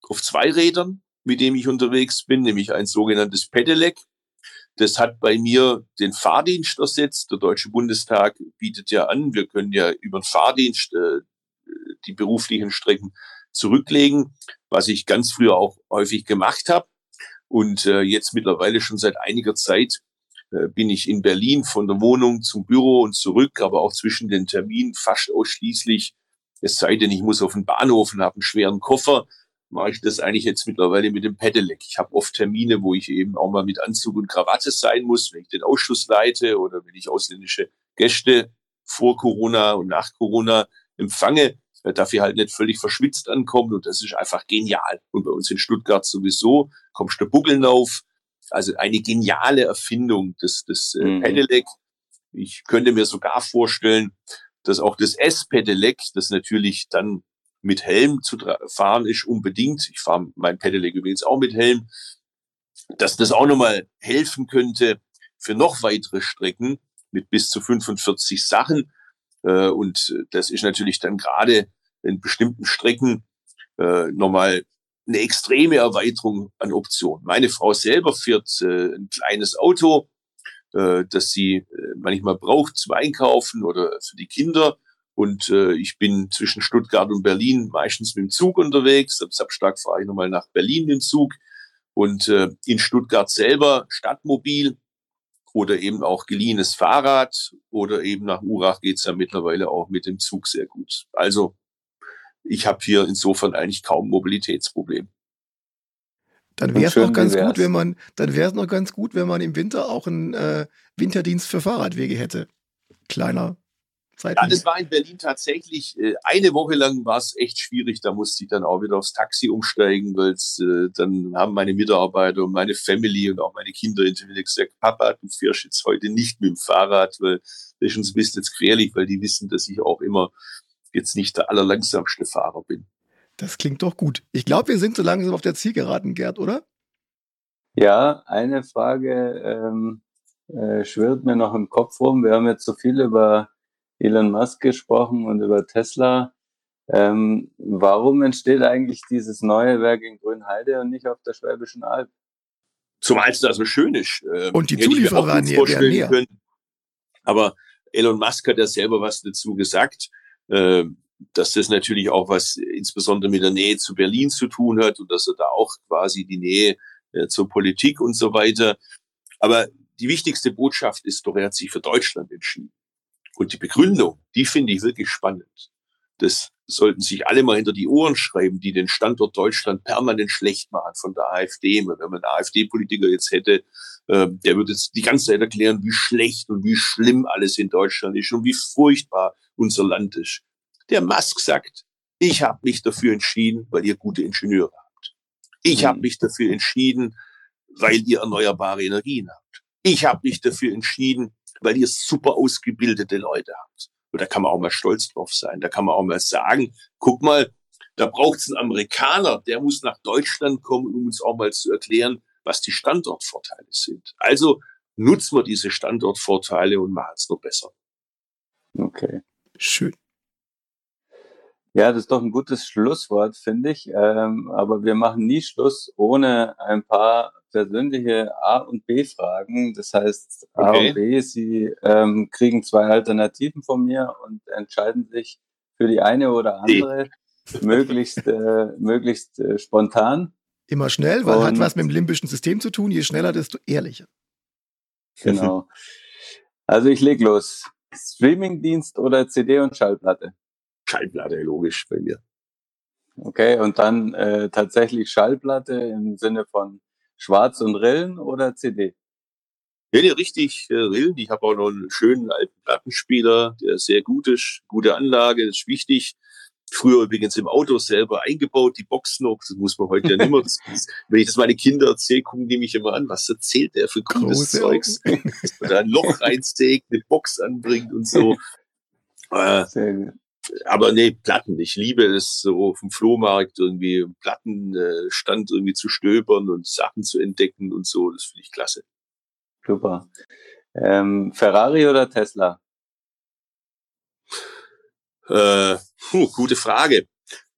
auf zwei Rädern, mit dem ich unterwegs bin, nämlich ein sogenanntes Pedelec. Das hat bei mir den Fahrdienst ersetzt. Der Deutsche Bundestag bietet ja an, wir können ja über den Fahrdienst äh, die beruflichen Strecken zurücklegen, was ich ganz früher auch häufig gemacht habe. Und äh, jetzt mittlerweile schon seit einiger Zeit äh, bin ich in Berlin von der Wohnung zum Büro und zurück, aber auch zwischen den Terminen fast ausschließlich, es sei denn, ich muss auf den Bahnhof und habe einen schweren Koffer, mache ich das eigentlich jetzt mittlerweile mit dem Pedelec. Ich habe oft Termine, wo ich eben auch mal mit Anzug und Krawatte sein muss, wenn ich den Ausschuss leite oder wenn ich ausländische Gäste vor Corona und nach Corona empfange, darf ich halt nicht völlig verschwitzt ankommen und das ist einfach genial. Und bei uns in Stuttgart sowieso kommst du Buckeln auf. Also eine geniale Erfindung des, des äh, mhm. Pedelec. Ich könnte mir sogar vorstellen, dass auch das S-Pedelec, das natürlich dann mit Helm zu fahren ist unbedingt. Ich fahre mein Pedelec übrigens auch mit Helm, dass das auch nochmal helfen könnte für noch weitere Strecken mit bis zu 45 Sachen. Äh, und das ist natürlich dann gerade in bestimmten Strecken äh, nochmal eine extreme Erweiterung an Optionen. Meine Frau selber fährt äh, ein kleines Auto, äh, das sie äh, manchmal braucht zum Einkaufen oder für die Kinder. Und äh, ich bin zwischen Stuttgart und Berlin meistens mit dem Zug unterwegs. Am Samstag fahre ich nochmal nach Berlin mit dem Zug. Und äh, in Stuttgart selber Stadtmobil oder eben auch geliehenes Fahrrad oder eben nach Urach geht's ja mittlerweile auch mit dem Zug sehr gut. Also ich habe hier insofern eigentlich kaum Mobilitätsproblem. Dann wäre es noch ganz wär's. gut, wenn man, dann wäre es noch ganz gut, wenn man im Winter auch einen äh, Winterdienst für Fahrradwege hätte. Kleiner Zeit. Ja, das war in Berlin tatsächlich, äh, eine Woche lang war es echt schwierig. Da musste ich dann auch wieder aufs Taxi umsteigen, weil äh, dann haben meine Mitarbeiter und meine Family und auch meine Kinder hinterher gesagt, Papa, du fährst jetzt heute nicht mit dem Fahrrad, weil das ist uns ein bisschen gefährlich, weil die wissen, dass ich auch immer jetzt nicht der allerlangsamste Fahrer bin. Das klingt doch gut. Ich glaube, wir sind so langsam auf der Zielgeraden, Gerd, oder? Ja, eine Frage ähm, äh, schwirrt mir noch im Kopf rum. Wir haben jetzt so viel über Elon Musk gesprochen und über Tesla. Ähm, warum entsteht eigentlich dieses neue Werk in Grünheide und nicht auf der Schwäbischen Alb? Zumal es da so schön ist. Ähm, und die Zulieferer näher, näher. Können. Aber Elon Musk hat ja selber was dazu gesagt, äh, dass das natürlich auch was insbesondere mit der Nähe zu Berlin zu tun hat und dass er da auch quasi die Nähe äh, zur Politik und so weiter. Aber die wichtigste Botschaft ist doch, er hat sich für Deutschland entschieden. Und die Begründung, die finde ich wirklich spannend. Das sollten sich alle mal hinter die Ohren schreiben, die den Standort Deutschland permanent schlecht machen von der AfD. Wenn man einen AfD-Politiker jetzt hätte, äh, der würde jetzt die ganze Zeit erklären, wie schlecht und wie schlimm alles in Deutschland ist und wie furchtbar unser Land ist. Der Musk sagt, ich habe mich dafür entschieden, weil ihr gute Ingenieure habt. Ich habe mhm. mich dafür entschieden, weil ihr erneuerbare Energien habt. Ich habe mich dafür entschieden, weil ihr super ausgebildete Leute habt. Und da kann man auch mal stolz drauf sein. Da kann man auch mal sagen, guck mal, da braucht es einen Amerikaner, der muss nach Deutschland kommen, um uns auch mal zu erklären, was die Standortvorteile sind. Also nutzen wir diese Standortvorteile und machen es noch besser. Okay. Schön. Ja, das ist doch ein gutes Schlusswort, finde ich. Ähm, aber wir machen nie Schluss ohne ein paar persönliche A- und B-Fragen. Das heißt, A okay. und B, Sie ähm, kriegen zwei Alternativen von mir und entscheiden sich für die eine oder andere möglichst, äh, möglichst äh, spontan. Immer schnell, weil und, hat was mit dem limbischen System zu tun. Je schneller, desto ehrlicher. Genau. Also ich leg los. Streamingdienst oder CD und Schallplatte? Schallplatte, logisch bei mir. Okay, und dann äh, tatsächlich Schallplatte im Sinne von Schwarz und Rillen oder CD? Ja, ja richtig äh, Rillen. Ich habe auch noch einen schönen alten Plattenspieler, der sehr gut ist, gute Anlage, ist wichtig. Früher übrigens im Auto selber eingebaut, die Box noch, das muss man heute ja nicht mehr. Das, wenn ich das meine Kinder erzähle, gucken die mich immer an, was erzählt der für cooles Große Zeugs? Dass man da ein Loch reinsteckt, eine Box anbringt und so. Äh, Sehr gut. Aber nee, Platten. Ich liebe es so vom Flohmarkt irgendwie im Plattenstand irgendwie zu stöbern und Sachen zu entdecken und so. Das finde ich klasse. Super. Ähm, Ferrari oder Tesla? Äh, puh, gute Frage.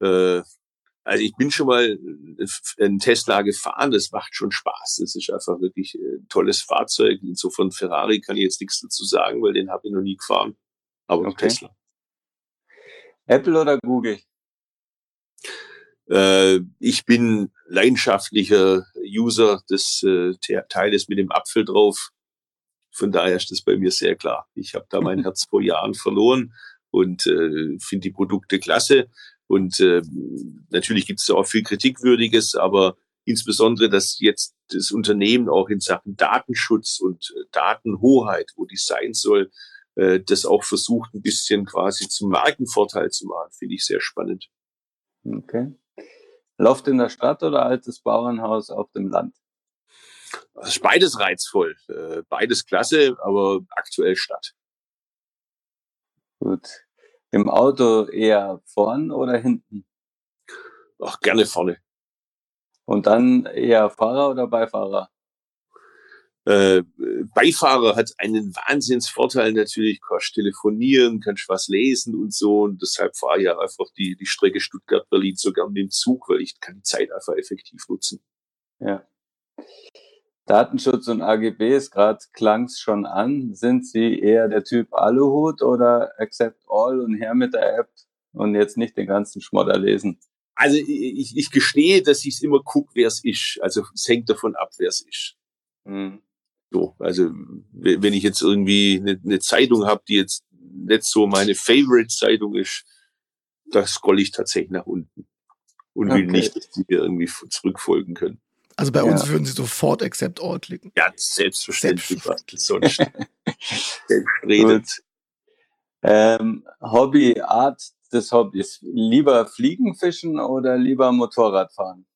Äh, also ich bin schon mal ein Tesla gefahren, das macht schon Spaß. Das ist einfach wirklich ein tolles Fahrzeug. Insofern Ferrari kann ich jetzt nichts dazu sagen, weil den habe ich noch nie gefahren. Aber Okay. Tesla. Apple oder Google? Äh, ich bin leidenschaftlicher User des äh, Te- Teiles mit dem Apfel drauf. Von daher ist das bei mir sehr klar. Ich habe da mein Herz vor Jahren verloren und äh, finde die Produkte klasse. Und äh, natürlich gibt es auch viel Kritikwürdiges, aber insbesondere, dass jetzt das Unternehmen auch in Sachen Datenschutz und äh, Datenhoheit, wo die sein soll, äh, das auch versucht, ein bisschen quasi zum Markenvorteil zu machen, finde ich sehr spannend. Okay. Loft in der Stadt oder altes Bauernhaus auf dem Land? Das ist beides reizvoll, äh, beides klasse, aber aktuell Stadt. Gut. Im Auto eher vorn oder hinten? Auch gerne vorne. Und dann eher Fahrer oder Beifahrer? Äh, Beifahrer hat einen Wahnsinnsvorteil natürlich, kannst telefonieren, kannst was lesen und so. Und deshalb fahre ich ja einfach die, die Strecke Stuttgart-Berlin so gern mit dem Zug, weil ich kann die Zeit einfach effektiv nutzen. Ja. Datenschutz und AGBs, gerade klang's schon an. Sind Sie eher der Typ Aluhut oder Accept All und her mit der App und jetzt nicht den ganzen Schmodder lesen? Also ich, ich gestehe, dass ich immer gucke, wer es ist. Also es hängt davon ab, wer es ist. Hm. So, also wenn ich jetzt irgendwie eine, eine Zeitung habe, die jetzt nicht so meine Favorite-Zeitung ist, da scroll ich tatsächlich nach unten und will Okay. nicht, dass die mir irgendwie zurückfolgen können. Also bei uns Ja. würden sie sofort Accept All klicken. Ja, selbstverständlich, Selbstverständlich. sonst selbstredend. Ähm, Hobby, Art des Hobbys. Lieber Fliegen, Fischen oder lieber Motorrad fahren?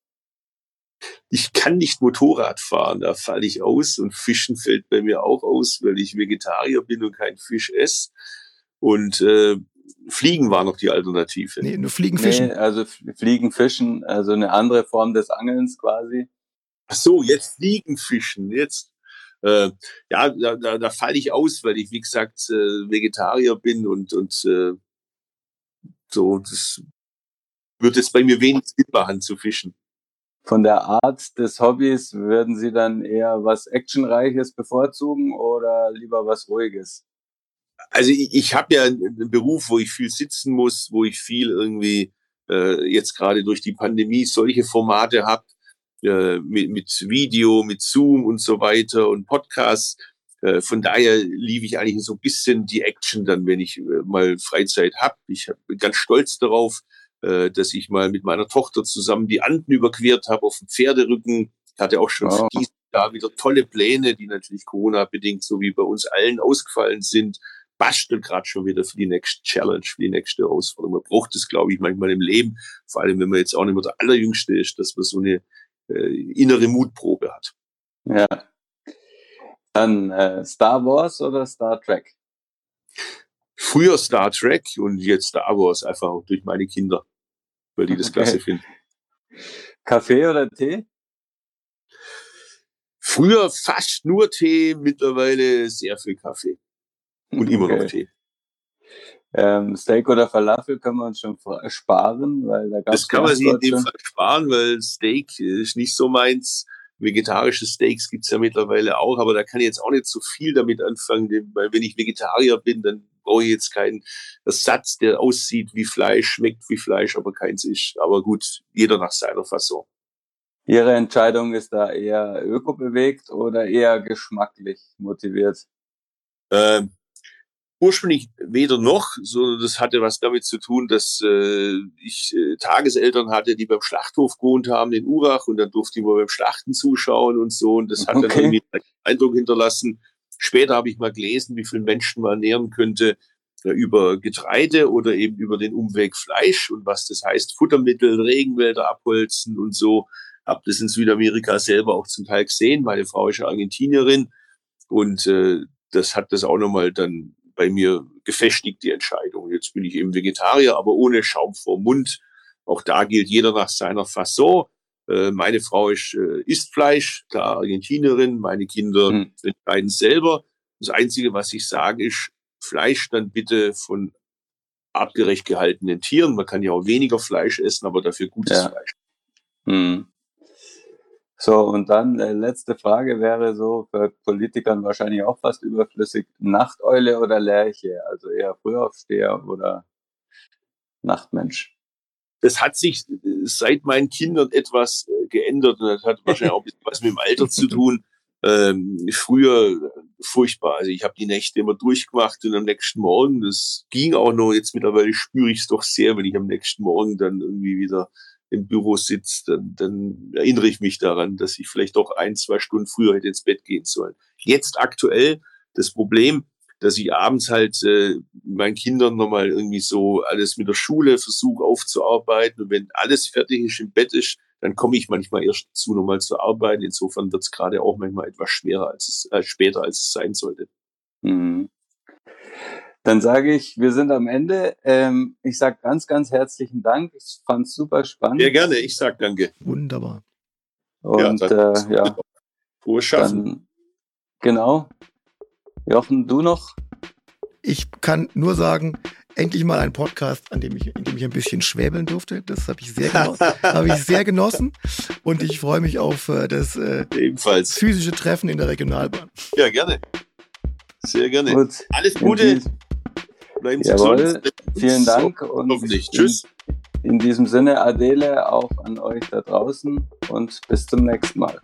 Ich kann nicht Motorrad fahren, da falle ich aus und Fischen fällt bei mir auch aus, weil ich Vegetarier bin und kein Fisch esse. Und äh, Fliegen war noch die Alternative. Nee, nur Fliegen, Fischen. Nee, also Fliegen, Fischen, also eine andere Form des Angelns quasi. Ach so, jetzt Fliegen fischen, jetzt. Äh, ja, da, da, da falle ich aus, weil ich, wie gesagt, äh, Vegetarier bin und, und äh, so, das wird jetzt bei mir wenig Sinn machen zu fischen. Von der Art des Hobbys würden Sie dann eher was Actionreiches bevorzugen oder lieber was Ruhiges? Also ich, ich habe ja einen Beruf, wo ich viel sitzen muss, wo ich viel irgendwie äh, jetzt gerade durch die Pandemie solche Formate habe, äh, mit, mit Video, mit Zoom und so weiter und Podcasts. Äh, von daher liebe ich eigentlich so ein bisschen die Action dann, wenn ich äh, mal Freizeit habe. Ich bin ganz stolz darauf, äh, dass ich mal mit meiner Tochter zusammen die Anden überquert habe auf dem Pferderücken. Ich hatte auch schon Wow. für dieses Jahr wieder tolle Pläne, die natürlich Corona-bedingt, so wie bei uns allen, ausgefallen sind bastel gerade schon wieder für die nächste Challenge, für die nächste Herausforderung. Man braucht es, glaube ich, manchmal im Leben, vor allem wenn man jetzt auch nicht mehr der Allerjüngste ist, dass man so eine äh, innere Mutprobe hat. Ja. Dann äh, Star Wars oder Star Trek? Früher Star Trek und jetzt Star Wars, einfach auch durch meine Kinder, weil die das Okay. klasse finden. Kaffee oder Tee? Früher fast nur Tee, mittlerweile sehr viel Kaffee und immer noch Okay. Tee. Ähm, Steak oder Falafel können wir uns schon fra- sparen, weil da gab Das kann man sich in dem. Fall sparen, weil Steak ist nicht so meins. Vegetarische Steaks gibt's ja mittlerweile auch, aber da kann ich jetzt auch nicht so viel damit anfangen, denn- weil wenn ich Vegetarier bin, dann brauche ich jetzt keinen Ersatz, der aussieht wie Fleisch, schmeckt wie Fleisch, aber keins ist. Aber gut, jeder nach seiner Fassung. Ihre Entscheidung ist da eher ökobewegt oder eher geschmacklich motiviert? Ähm, ursprünglich weder noch, sondern das hatte was damit zu tun, dass äh, ich äh, Tageseltern hatte, die beim Schlachthof gewohnt haben in Urach und dann durfte ich mal beim Schlachten zuschauen und so und das hat okay. dann irgendwie einen Eindruck hinterlassen. Später habe ich mal gelesen, wie viele Menschen man ernähren könnte ja, über Getreide oder eben über den Umweg Fleisch und was das heißt, Futtermittel, Regenwälder abholzen und so. Hab das in Südamerika selber auch zum Teil gesehen. Meine Frau ist ja Argentinierin und äh, das hat das auch nochmal dann bei mir gefestigt, die Entscheidung. Jetzt bin ich eben Vegetarier, aber ohne Schaum vor Mund. Auch da gilt jeder nach seiner Fasson. Äh, meine Frau ist, äh, isst Fleisch, klar, Argentinierin, meine Kinder hm. entscheiden selber. Das Einzige, was ich sage, ist, Fleisch dann bitte von artgerecht gehaltenen Tieren. Man kann ja auch weniger Fleisch essen, aber dafür gutes ja. Fleisch. Hm. So, und dann äh, letzte Frage wäre so für Politikern wahrscheinlich auch fast überflüssig. Nachteule oder Lerche? Also eher Frühaufsteher oder Nachtmensch? Das hat sich äh, seit meinen Kindern etwas äh, geändert und das hat wahrscheinlich auch was mit dem Alter zu tun. Ähm, früher furchtbar. Also ich habe die Nächte immer durchgemacht und am nächsten Morgen, das ging auch noch, jetzt mittlerweile spüre ich es doch sehr, wenn ich am nächsten Morgen dann irgendwie wieder im Büro sitzt, dann, dann erinnere ich mich daran, dass ich vielleicht doch ein, zwei Stunden früher hätte ins Bett gehen sollen. Jetzt aktuell das Problem, dass ich abends halt äh, meinen Kindern nochmal irgendwie so alles mit der Schule versuche aufzuarbeiten. Und wenn alles fertig ist, im Bett ist, dann komme ich manchmal erst dazu, nochmal zu arbeiten. Insofern wird es gerade auch manchmal etwas schwerer als es, äh, später, als es sein sollte. Mhm. Dann sage ich, wir sind am Ende. Ähm, ich sage ganz, ganz herzlichen Dank. Ich fand es super spannend. Sehr gerne, ich sage danke. Wunderbar. Und ja, äh, ja. Frohes Schaffen. Dann, genau. Jochen, du noch? Ich kann nur sagen, endlich mal ein Podcast, an dem ich, in dem ich ein bisschen schwäbeln durfte. Das habe ich sehr genossen. habe ich sehr genossen. Und ich freue mich auf äh, das äh, Ebenfalls. physische Treffen in der Regionalbahn. Ja, gerne. Sehr gerne. Gut. Alles Gute. Bleiben Sie Jawohl. gesund. Vielen Dank und hoffentlich. Tschüss. In, in diesem Sinne, Adele, auch an euch da draußen und bis zum nächsten Mal.